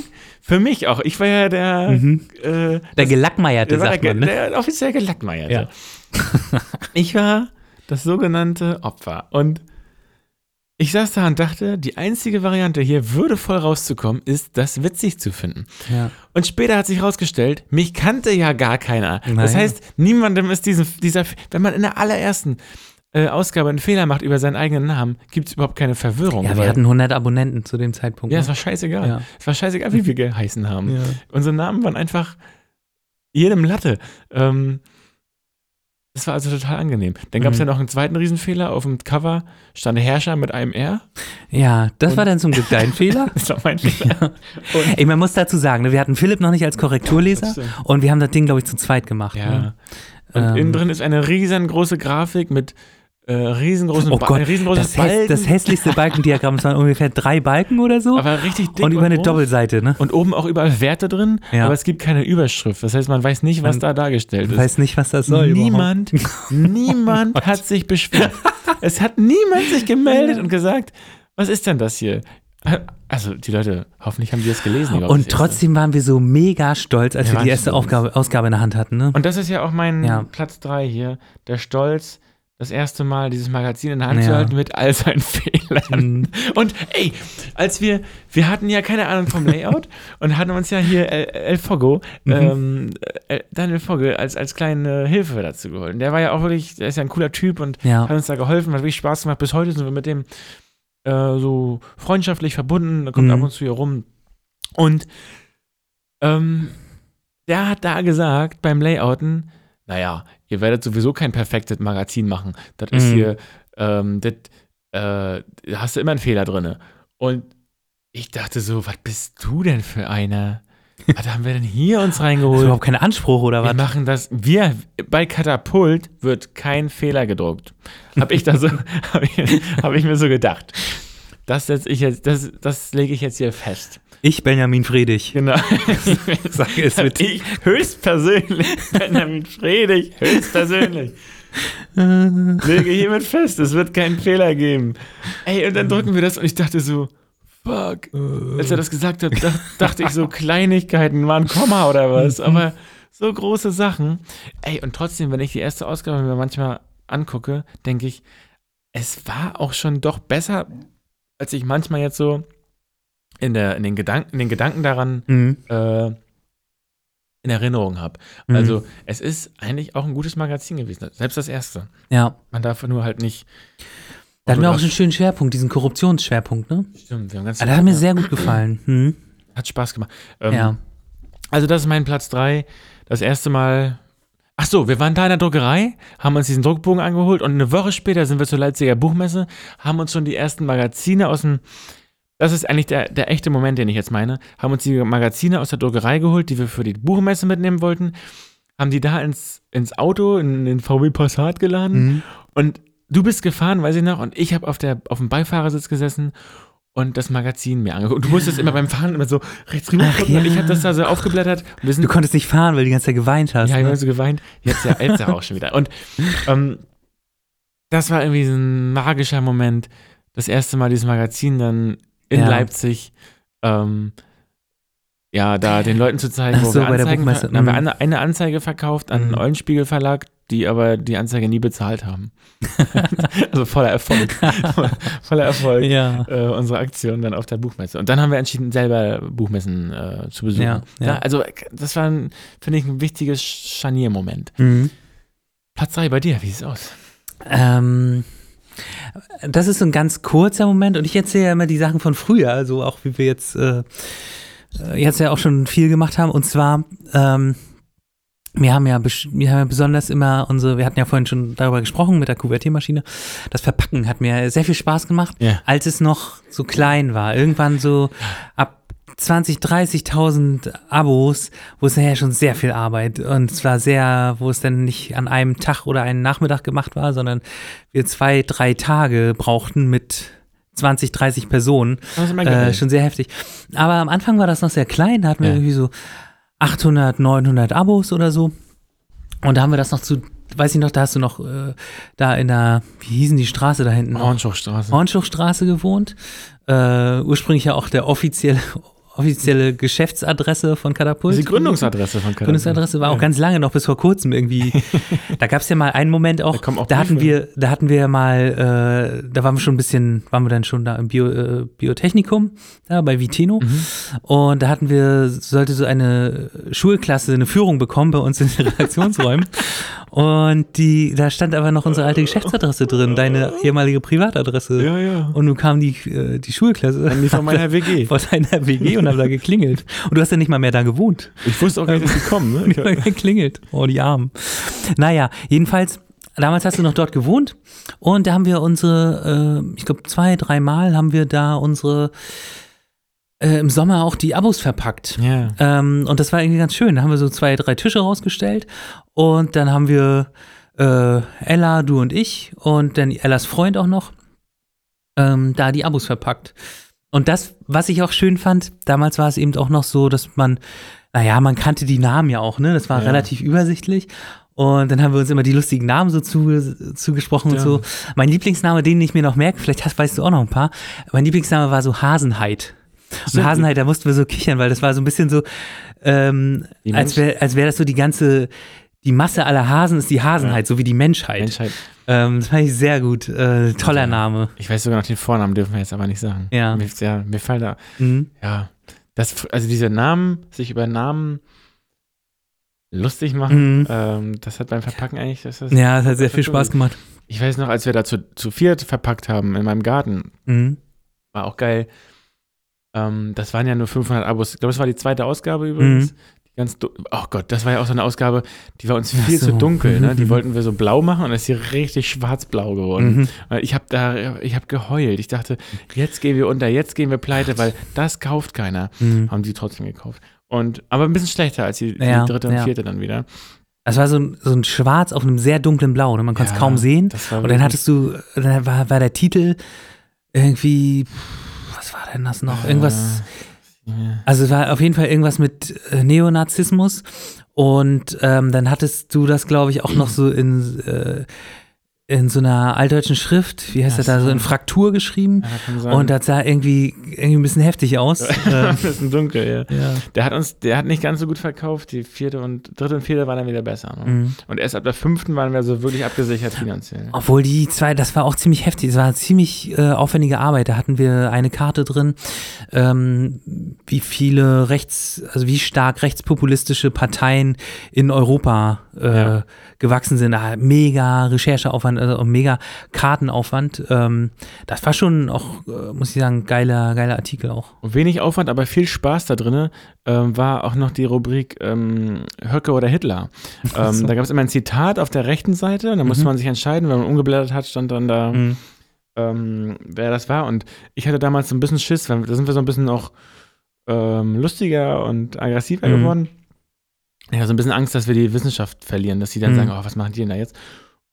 für mich auch. Ich war ja der, Mhm. äh, Der Gelackmeierte, sagt der, man, ne? der offiziell Gelackmeierte. Ja. ich war das sogenannte Opfer. Und ich saß da und dachte, die einzige Variante hier würdevoll rauszukommen, ist, das witzig zu finden. Ja. Und später hat sich herausgestellt, mich kannte ja gar keiner. Das Nein. heißt, niemandem ist diesen, dieser, wenn man in der allerersten äh, Ausgabe einen Fehler macht über seinen eigenen Namen, gibt es überhaupt keine Verwirrung. Ja, wir hatten 100 Abonnenten zu dem Zeitpunkt. ja, ne? es war scheißegal. Ja. Es war scheißegal, wie wir geheißen haben. ja. Unsere Namen waren einfach jedem Latte. Ähm, das war also total angenehm. Dann gab es Mhm. ja noch einen zweiten Riesenfehler. Auf dem Cover stand Herrscher mit einem R. ja, das Und- war dann zum Glück dein Fehler. Das war mein Fehler. Und, Ey, man muss dazu sagen, ne, wir hatten Philipp noch nicht als Korrekturleser und wir haben das Ding, glaube ich, zu zweit gemacht. ja. Ne? Und Ähm, innen drin ist eine riesengroße Grafik mit äh, riesengroßen Oh Ba- Gott, riesengroßes das, häss, Balken, das hässlichste Balkendiagramm, es waren ungefähr drei Balken oder so aber richtig dick und über eine groß. Doppelseite, ne? Und oben auch überall Werte drin, Ja. aber es gibt keine Überschrift. Das heißt, man weiß nicht, was Man da dargestellt ist. weiß nicht, was das soll. niemand, niemand hat sich beschwert. es hat niemand sich gemeldet und gesagt, was ist denn das hier? Also die Leute, hoffentlich haben die das gelesen. überhaupt Und das erste. trotzdem waren wir so mega stolz, als Wir wir die erste. Aufgabe, Ausgabe in der Hand hatten, ne? Und das ist ja auch mein Ja. Platz 3 hier, der Stolz, das erste Mal dieses Magazin in der Hand zu Ja. halten mit all seinen Fehlern. Mhm. Und ey, als wir, wir hatten ja keine Ahnung vom Layout und hatten uns ja hier El, El Fogo, Mhm. ähm, El, Daniel Fogge als, als kleine Hilfe dazu geholt. Und der war ja auch wirklich, der ist ja ein cooler Typ und Ja. hat uns da geholfen, hat wirklich Spaß gemacht. Bis heute sind wir mit dem äh, so freundschaftlich verbunden, da kommt Mhm. ab und zu hier rum. Und ähm, der hat da gesagt, beim Layouten, naja, ihr werdet sowieso kein perfektes Magazin machen. Das ist Mhm. hier, ähm, das, äh, da hast du immer einen Fehler drin. Und ich dachte so, was bist du denn für einer? Was haben wir denn hier uns Hast du reingeholt? überhaupt keinen Anspruch oder Wir was? machen das, wir, bei Katapult wird kein Fehler gedruckt. Hab ich da so, hab ich, hab ich mir so gedacht. Das setze ich jetzt, das, das lege ich jetzt hier fest. Ich, Benjamin Friedrich. Genau. Sag es mit. ich höchstpersönlich, Benjamin Friedrich, höchstpersönlich, lege hiermit fest, es wird keinen Fehler geben. Ey, und dann drücken wir das und ich dachte so, fuck. Als er das gesagt hat, dach, dachte ich so, Kleinigkeiten, war ein Komma oder was, aber so große Sachen. Ey, und trotzdem, wenn ich die erste Ausgabe mir manchmal angucke, denke ich, es war auch schon doch besser, als ich manchmal jetzt so in, der, in, den, Gedanken, in den Gedanken daran Mhm. äh, in Erinnerung habe. Mhm. Also, es ist eigentlich auch ein gutes Magazin gewesen, selbst das erste. Ja. Man darf nur halt nicht. Da hatten wir auch das- so einen schönen Schwerpunkt, diesen Korruptionsschwerpunkt, ne? Stimmt, wir haben ganz Ah, Das hat mir sehr gut gefallen. Mhm. Hat Spaß gemacht. Ähm, Ja. Also, das ist mein Platz 3. Das erste Mal. Ach so, wir waren da in der Druckerei, haben uns diesen Druckbogen angeholt und eine Woche später sind wir zur Leipziger Buchmesse, haben uns schon die ersten Magazine aus dem. Das ist eigentlich der, der echte Moment, den ich jetzt meine. Haben uns die Magazine aus der Druckerei geholt, die wir für die Buchmesse mitnehmen wollten. Haben die da ins, ins Auto, in den VW Passat geladen. Mhm. Und du bist gefahren, weiß ich noch, und ich habe auf, der- auf dem Beifahrersitz gesessen und das Magazin mir angeguckt. Und du musstest immer beim Fahren immer so rechts rüber gucken. Und ja. ich habe das da so aufgeblättert. Und Du konntest nicht fahren, weil du die ganze Zeit geweint hast. ja, ich ne? habe so geweint. Jetzt ja, jetzt ja auch schon wieder. Und ähm, das war irgendwie so ein magischer Moment. Das erste Mal dieses Magazin dann in Ja. Leipzig. Ähm, ja, da den Leuten zu zeigen, Ach wo so, wir bei der Anzeigen, Buchmesse. da haben wir Mhm. eine, eine Anzeige verkauft an den Mhm. Eulenspiegel Verlag, die aber die Anzeige nie bezahlt haben. also voller Erfolg. voller Erfolg. Ja. Äh, unsere Aktion dann auf der Buchmesse. Und dann haben wir entschieden, selber Buchmessen äh, zu besuchen. Ja, ja. also das war, finde ich, ein wichtiges Scharniermoment. Mhm. Platz 3 bei dir, wie sieht's aus? Ähm, das ist so ein ganz kurzer Moment und ich erzähle ja immer die Sachen von früher, also auch wie wir jetzt, äh, äh, jetzt ja auch schon viel gemacht haben. Und zwar, ähm, wir haben ja, wir haben ja besonders immer unsere, wir hatten ja vorhin schon darüber gesprochen mit der Kuvertiermaschine. Das Verpacken hat mir sehr viel Spaß gemacht, Ja. als es noch so klein war. Irgendwann so ab 20, 30.000 Abos, wo es nachher schon sehr viel Arbeit und zwar sehr, wo es dann nicht an einem Tag oder einen Nachmittag gemacht war, sondern wir zwei, drei Tage brauchten mit 20, 30 Personen. Das ist immer Äh, schon sehr heftig. Aber am Anfang war das noch sehr klein, da hatten wir Ja. irgendwie so 800, 900 Abos oder so. Und da haben wir das noch zu, weiß ich noch, da hast du noch äh, da in der, wie hießen die Straße da hinten? Hornschuchstraße. Hornschuchstraße gewohnt. Äh, ursprünglich ja auch der offizielle offizielle Geschäftsadresse von Katapult. Die Gründungsadresse von Katapult. Gründungsadresse war auch ganz lange noch bis vor kurzem irgendwie. da gab es ja mal einen Moment auch, Da auch da hatten wir, da hatten wir mal, äh, da waren wir schon ein bisschen, waren wir dann schon da im Bio, äh, Biotechnikum, da bei Viteno. Mhm. Und da hatten wir, sollte so eine Schulklasse eine Führung bekommen bei uns in den Redaktionsräumen. Und die, da stand aber noch unsere alte Geschäftsadresse drin, deine ehemalige Privatadresse. Ja, ja. Und nun kam die, äh, die Schulklasse. Dann von meiner WG. Vor deiner WG und haben da geklingelt. Und du hast ja nicht mal mehr da gewohnt. Ich wusste auch gar nicht, dass die kommen. Ne? Die haben geklingelt. Oh, die Armen. Naja, jedenfalls, damals hast du noch dort gewohnt und da haben wir unsere, äh, ich glaube, zwei, dreimal haben wir da unsere äh, im Sommer auch die Abos verpackt. Ja. Ähm, und das war irgendwie ganz schön. Da haben wir so zwei, drei Tische rausgestellt und dann haben wir äh, Ella, du und ich und dann Ellas Freund auch noch ähm, da die Abos verpackt. Und das, was ich auch schön fand, damals war es eben auch noch so, dass man, naja, man kannte die Namen ja auch, ne? Das war Ja. relativ übersichtlich. Und dann haben wir uns immer die lustigen Namen so zu, zugesprochen und Ja. so. Mein Lieblingsname, den ich mir noch merke, vielleicht hast, weißt du auch noch ein paar. Mein Lieblingsname war so Hasenheit. Und. Hasenheit, da mussten wir so kichern, weil das war so ein bisschen so, ähm, als wäre als wär das so die ganze, die Masse aller Hasen ist die Hasenheit, so wie die Menschheit. Menschheit. Ähm, das fand ich sehr gut. Äh, toller Ja. Name. Ich weiß sogar noch den Vornamen, dürfen wir jetzt aber nicht sagen. Ja. Mir, ja, mir fallen da, Mhm. ja, das, also diese Namen, sich über Namen lustig machen, Mhm. ähm, das hat beim Verpacken eigentlich, das ist, Ja, es hat sehr das viel Spaß gut. gemacht. Ich weiß noch, als wir da zu, zu viert verpackt haben in meinem Garten, Mhm. war auch geil. Ähm, das waren ja nur 500 Abos. Ich glaube, das war die zweite Ausgabe übrigens. Mhm. Die ganz oh Gott, das war ja auch so eine Ausgabe, die war uns viel so. zu dunkel. Ne? Die Mhm. wollten wir so blau machen und es ist hier richtig schwarz-blau geworden. Mhm. Ich habe da, ich habe geheult. Ich dachte, jetzt gehen wir unter, jetzt gehen wir pleite, weil das kauft keiner. Mhm. Haben die trotzdem gekauft. Und, aber ein bisschen schlechter als die, die Ja, dritte und ja. vierte dann wieder. Das war so ein, so ein Schwarz auf einem sehr dunklen Blau. Ne? Man konnte es Ja, kaum sehen. Und dann hattest du, dann war, war der Titel irgendwie, denn das noch? Irgendwas. Ja. Also es war auf jeden Fall irgendwas mit äh, Neonazismus. Und ähm, dann hattest du das, glaube ich, auch noch so in, äh, in so einer altdeutschen Schrift, wie heißt Ach das da, so in Fraktur geschrieben. Ja. Und das sah irgendwie, irgendwie ein bisschen heftig aus. ein bisschen dunkel, ja. ja. Der hat uns, der hat nicht ganz so gut verkauft. Die vierte und dritte und vierte waren dann wieder besser. Ne? Mhm. Und erst ab der fünften waren wir so wirklich abgesichert finanziell. Obwohl die zwei, das war auch ziemlich heftig. Es war ziemlich äh, aufwendige Arbeit. Da hatten wir eine Karte drin, ähm, wie viele rechts, also wie stark rechtspopulistische Parteien in Europa äh, Ja. Gewachsen sind. Da mega Rechercheaufwand, also mega Kartenaufwand. Ähm, das war schon auch, äh, muss ich sagen, geiler, geiler Artikel auch. Und wenig Aufwand, aber viel Spaß da drin ähm, war auch noch die Rubrik ähm, Höcke oder Hitler. Ähm, so. Da gab es immer ein Zitat auf der rechten Seite und da musste Mhm. man sich entscheiden, wenn man umgeblättert hat, stand dann da, Mhm. ähm, wer das war. Und ich hatte damals so ein bisschen Schiss, weil da sind wir so ein bisschen auch ähm, lustiger und aggressiver Mhm. geworden. Ich hatte so ein bisschen Angst, dass wir die Wissenschaft verlieren, dass die dann Mhm. sagen, oh, was machen die denn da jetzt?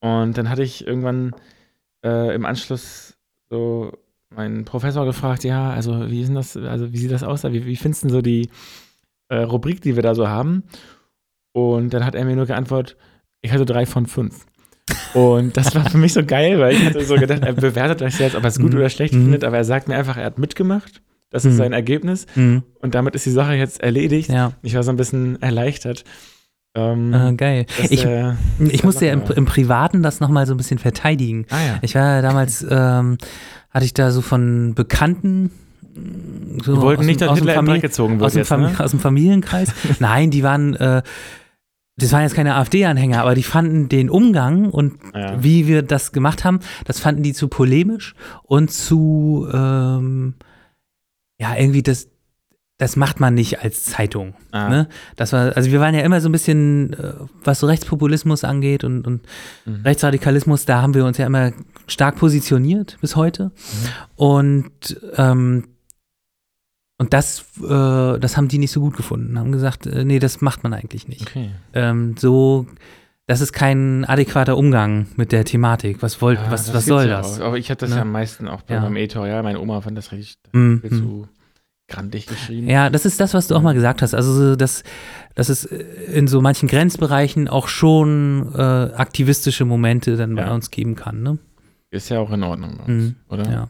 Und dann hatte ich irgendwann äh, im Anschluss so meinen Professor gefragt, ja, also wie ist denn das, also wie sieht das aus? Wie, wie findest du denn so die äh, Rubrik, die wir da so haben? Und dann hat er mir nur geantwortet, ich hatte drei von fünf. Und das war für mich so geil, weil ich hatte so gedacht, er bewertet euch jetzt, ob er es gut Mhm. oder schlecht Mhm. findet, aber er sagt mir einfach, er hat mitgemacht. Das ist Mhm. sein Ergebnis. Mhm. Und damit ist die Sache jetzt erledigt. Ja, Ich war so ein bisschen erleichtert. Ähm, äh, geil. dass Ich, der- ich musste ja im, im Privaten das nochmal so ein bisschen verteidigen. ah ja. Ich war ja damals, ähm, hatte ich da so von Bekannten. So Die wollten aus nicht, dass aus Hitler in den Famili- Dreck gezogen aus wird dem, jetzt, ne? aus dem Familienkreis. Nein, die waren, äh, das waren jetzt keine AfD-Anhänger, aber die fanden den Umgang und Ja. wie wir das gemacht haben, das fanden die zu polemisch und zu, ähm, ja, irgendwie das, das macht man nicht als Zeitung. Ah. Ne? Das war, also wir waren ja immer so ein bisschen, äh, was so Rechtspopulismus angeht und, und Mhm. Rechtsradikalismus, da haben wir uns ja immer stark positioniert bis heute. Und ähm, und das, äh, das haben die nicht so gut gefunden. Haben gesagt, äh, nee, das macht man eigentlich nicht. Okay. Ähm, so, das ist kein adäquater Umgang mit der Thematik. Was wollt, Ja, was, was soll ja das? Auch. Aber ich hatte das Ne? ja am meisten auch bei Ja. meinem Editor, ja. Meine Oma fand das richtig Mhm. viel zu grandig geschrieben. Ja, das ist das, was du auch mal gesagt hast. Also, so, dass, dass es in so manchen Grenzbereichen auch schon äh, aktivistische Momente dann bei uns geben kann. Ne? Ist ja auch in Ordnung bei uns, Mhm. oder? Ja.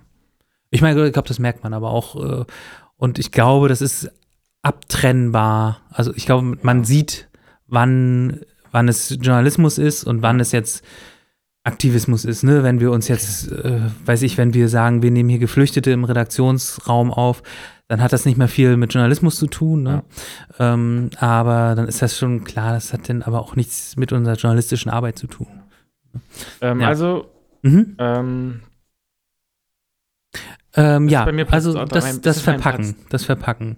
Ich meine, ich glaube, das merkt man aber auch. Äh, und ich glaube, das ist abtrennbar. Also ich glaube, man sieht, wann, wann es Journalismus ist und wann es jetzt Aktivismus ist, ne? Wenn wir uns jetzt, äh, weiß ich, wenn wir sagen, wir nehmen hier Geflüchtete im Redaktionsraum auf, dann hat das nicht mehr viel mit Journalismus zu tun, ne? Ähm, aber dann ist das schon klar, das hat dann aber auch nichts mit unserer journalistischen Arbeit zu tun. Ähm, Ja. Also, Mhm. ähm, Ähm, Das ist ja, also das, das das Verpacken, das Verpacken.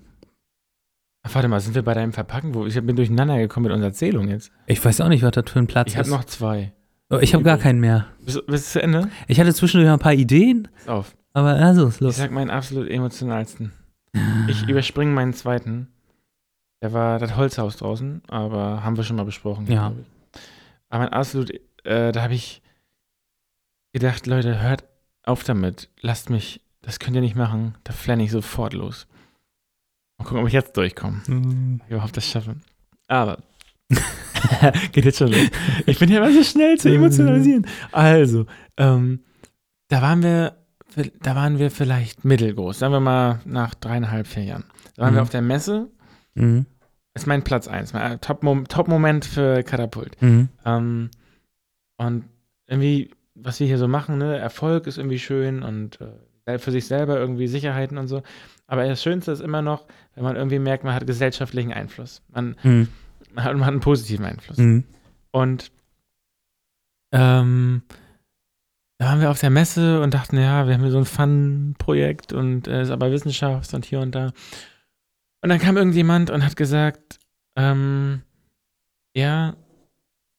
Warte mal, sind wir bei deinem Verpacken? Wo, ich bin durcheinander gekommen mit unserer Erzählung jetzt. Ich weiß auch nicht, was das für ein Platz Ich habe ist. noch zwei. Oh, ich habe gar keinen mehr. Bist, bist du zu Ende? Ich hatte zwischendurch noch ein paar Ideen, Pass auf. aber also ist Ich los. sag meinen absolut emotionalsten. Ich überspringe meinen zweiten. Der war das Holzhaus draußen, aber haben wir schon mal besprochen. Ja. ich. Aber mein absolut, äh, da habe ich gedacht, Leute, hört auf damit. Lasst mich, das könnt ihr nicht machen. Da flenne ich sofort los. Mal gucken, ob ich jetzt durchkomme. Mhm. Ich überhaupt das schaffe. Aber. Geht jetzt schon los. Ich bin ja immer so schnell zu emotionalisieren. Also, ähm, da waren wir, da waren wir vielleicht mittelgroß. Sagen wir mal nach dreieinhalb, vier Jahren. Da waren wir Mhm. auf der Messe. Mhm. Ist mein Platz eins, mein Top-Mom- Top-Moment für Katapult. Mhm. Ähm, und irgendwie, was wir hier so machen, ne, Erfolg ist irgendwie schön und äh, für sich selber irgendwie Sicherheiten und so. Aber das Schönste ist immer noch, wenn man irgendwie merkt, man hat gesellschaftlichen Einfluss. Man, Mhm. man, hat, man hat einen positiven Einfluss. Mhm. Und ähm, da waren wir auf der Messe und dachten, ja, wir haben hier so ein Fun-Projekt und äh, ist aber Wissenschaft und hier und da. Und dann kam irgendjemand und hat gesagt, ähm, ja,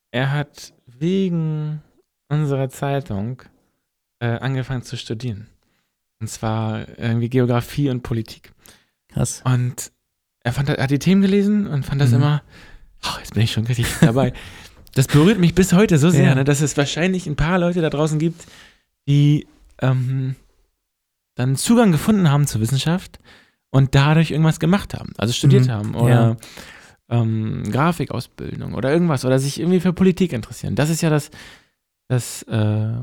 er hat wegen unserer Zeitung äh, angefangen zu studieren. Und zwar irgendwie Geografie und Politik. Krass. Und er fand, hat die Themen gelesen und fand das Mhm. immer, oh, jetzt bin ich schon richtig dabei. Das berührt mich bis heute so sehr, Ja. ne, dass es wahrscheinlich ein paar Leute da draußen gibt, die ähm, dann Zugang gefunden haben zur Wissenschaft und dadurch irgendwas gemacht haben, also studiert Mhm. haben oder ähm, Grafikausbildung oder irgendwas oder sich irgendwie für Politik interessieren. Das ist ja das, das äh,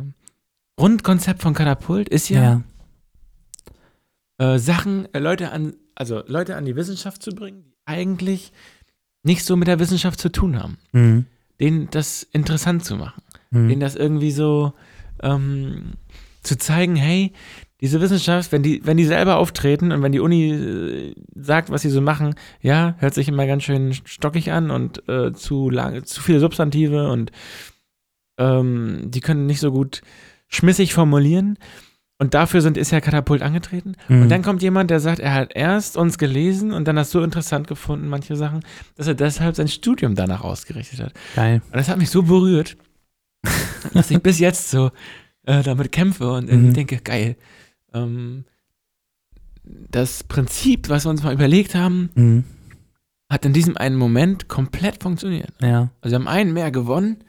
Grundkonzept von Katapult ist ja, Ja. Äh, Sachen, äh, Leute an, also Leute an die Wissenschaft zu bringen, die eigentlich nicht so mit der Wissenschaft zu tun haben. Mhm. Denen das interessant zu machen. Mhm. Denen das irgendwie so ähm, zu zeigen, hey, diese Wissenschaft, wenn die, wenn die selber auftreten und wenn die Uni äh, sagt, was sie so machen, ja, hört sich immer ganz schön stockig an und äh, zu lang, zu viele Substantive und ähm, die können nicht so gut schmissig formulieren. Und dafür sind, ist ja Katapult angetreten. Mhm. Und dann kommt jemand, der sagt, er hat erst uns gelesen und dann das so interessant gefunden, manche Sachen, dass er deshalb sein Studium danach ausgerichtet hat. Geil. Und das hat mich so berührt, dass ich bis jetzt so äh, damit kämpfe und Mhm. denke, geil. Ähm, das Prinzip, was wir uns mal überlegt haben, Mhm. hat in diesem einen Moment komplett funktioniert. Ja. Also wir haben einen mehr gewonnen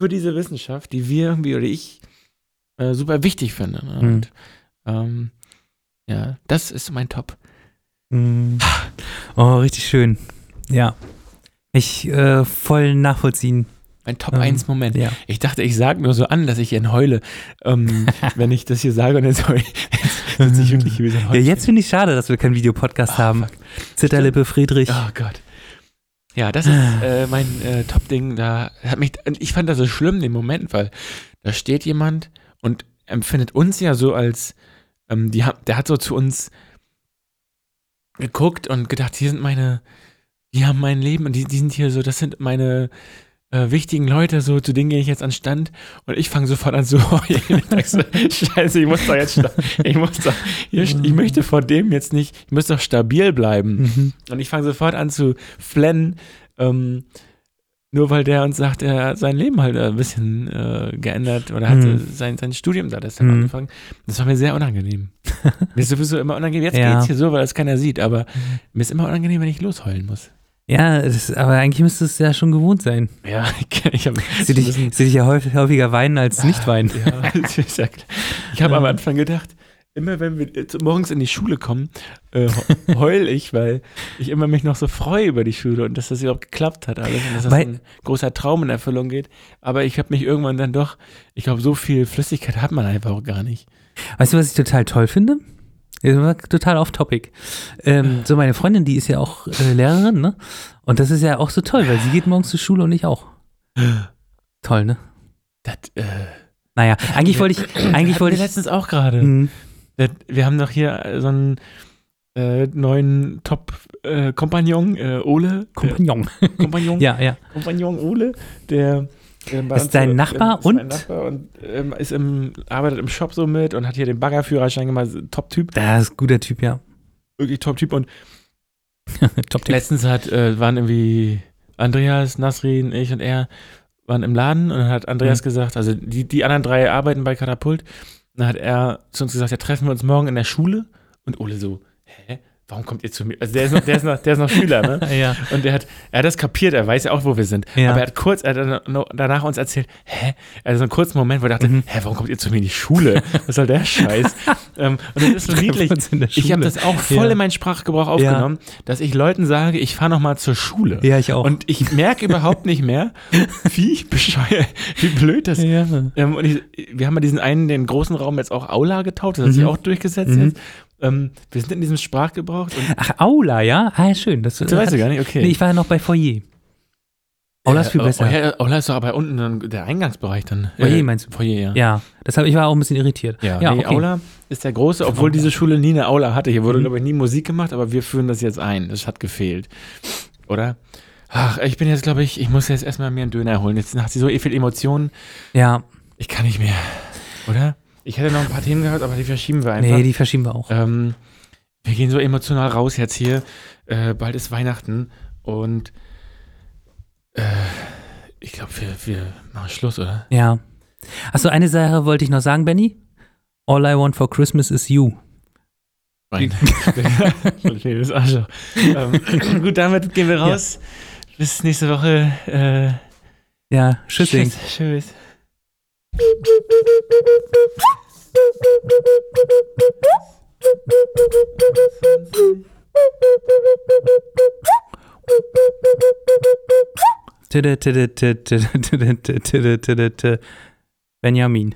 für diese Wissenschaft, die wir irgendwie oder ich äh, super wichtig finde. Ne? Mhm. Und ähm, ja, das ist mein Top. Mhm. Oh, richtig schön. Ja. Ich äh, voll nachvollziehen. Mein Top Ähm, 1 Moment. Ja. Ich dachte, ich sage nur so an, dass ich hier heule, ähm, wenn ich das hier sage und jetzt, jetzt sitze ich wirklich hier wie so ein Ja, jetzt finde ich schade, dass wir keinen Videopodcast Ah, haben. fuck. Zitterlippe Friedrich. Oh Gott. Ja, das ist äh, mein äh, Top-Ding. Da hat mich, ich fand das so schlimm, den Moment, weil da steht jemand und empfindet uns ja so als, ähm, die der hat so zu uns geguckt und gedacht, hier sind meine, die haben mein Leben und die, die sind hier so, das sind meine äh, wichtigen Leute, so zu denen gehe ich jetzt an Stand und ich fange sofort an so, scheiße, ich muss doch jetzt, ich muss doch, hier, ich möchte vor dem jetzt nicht, ich muss doch stabil bleiben. Mhm. Und ich fange sofort an zu flennen, ähm, nur weil der uns sagt, er hat sein Leben halt ein bisschen äh, geändert oder hat Mhm. äh, sein, sein Studium da deshalb Mhm. angefangen. Das war mir sehr unangenehm. mir ist sowieso immer unangenehm. Jetzt Ja. geht's hier so, weil das keiner sieht, aber mir ist immer unangenehm, wenn ich losheulen muss. Ja, das, aber eigentlich müsste es ja schon gewohnt sein. Ja, ich habe Sie dich, sie dich ja häufig, häufiger weinen als nicht weinen. Ja, das. Ich habe am Anfang gedacht, immer wenn wir jetzt morgens in die Schule kommen, äh, heul ich, weil ich immer mich noch so freue über die Schule und dass das überhaupt geklappt hat alles und dass das Weil- ein großer Traum in Erfüllung geht. Aber ich habe mich irgendwann dann doch, ich glaube, so viel Flüssigkeit hat man einfach auch gar nicht. Weißt du, was ich total toll finde? Total off-topic. Ähm, so, meine Freundin, die ist ja auch äh, Lehrerin, ne? Und das ist ja auch so toll, weil sie geht morgens zur Schule und ich auch. Toll, ne? Das, äh, Naja, eigentlich wollte ich, eigentlich wollte ich. letztens auch gerade. Wir haben doch hier äh, so einen äh, neuen Top-Kompagnon, äh, Ole. Kompagnon. Äh, Kompagnon, Ja, ja. Kompagnon Ole, der. bei Ist dein Nachbar ist mein und? Nachbar und ähm, ist im, arbeitet im Shop so mit und hat hier den Baggerführerschein gemacht. Top-Typ, Das ist ein guter Typ, ja. wirklich Top-Typ. Und Top letztens hat, äh, waren irgendwie Andreas, Nasrin, ich und er waren im Laden und dann hat Andreas Mhm. gesagt, also die, die anderen drei arbeiten bei Katapult. Dann hat er zu uns gesagt, ja, treffen wir uns morgen in der Schule. Und Ole so, hä? Warum kommt ihr zu mir? Also der ist noch, der ist noch, der ist noch Schüler, ne? Ja. Und der hat, er hat das kapiert, er weiß ja auch, wo wir sind. Ja. Aber er hat kurz, er hat danach uns erzählt, hä? Also so einen kurzen Moment, wo er dachte, Mhm. hä, warum kommt ihr zu mir in die Schule? Was soll der Scheiß? ähm, und das ist so niedlich. Ich habe das auch voll Ja. in meinen Sprachgebrauch aufgenommen, dass ich Leuten sage, ich fahre noch mal zur Schule. Ja, ich auch. Und ich merke überhaupt nicht mehr, wie bescheuert, wie blöd das ist. ja. Ähm, und ich, wir haben ja diesen einen, den großen Raum jetzt auch Aula getauft, das hat sich Mhm. auch durchgesetzt Mhm. jetzt. Ähm, wir sind in diesem Sprachgebrauch und Ach, Aula, ja? Ah, schön. Das, du weißt du gar nicht, okay. Nee, ich war ja noch bei Foyer. Aula ist viel Äh, besser. Oh, Aula ist doch aber unten dann der Eingangsbereich dann. Foyer meinst du? Foyer, ja. Ja, deshalb, ich war auch ein bisschen irritiert. Ja, ja nee, okay. Aula ist der große, obwohl diese Schule nie eine Aula hatte. Hier wurde, Mhm. glaube ich, nie Musik gemacht, aber wir führen das jetzt ein. Das hat gefehlt. Oder? Ach, ich bin jetzt, glaube ich, ich muss jetzt erstmal mir einen Döner holen. Jetzt hat sie so viel Emotionen. Ja, Ich kann nicht mehr. Oder? Ich hätte noch ein paar Themen gehabt, aber die verschieben wir einfach. nee, die verschieben wir auch. ähm, wir gehen so emotional raus jetzt hier. Äh, bald ist Weihnachten und äh, ich glaube, wir, wir machen Schluss, oder? Ja. Achso, eine Sache wollte ich noch sagen, Benny. All I want for Christmas is you. Nein. ähm, gut, damit gehen wir raus. Bis nächste Woche. Äh, Ja, Tschüssing. Tschüss. Tschüss. Benjamin.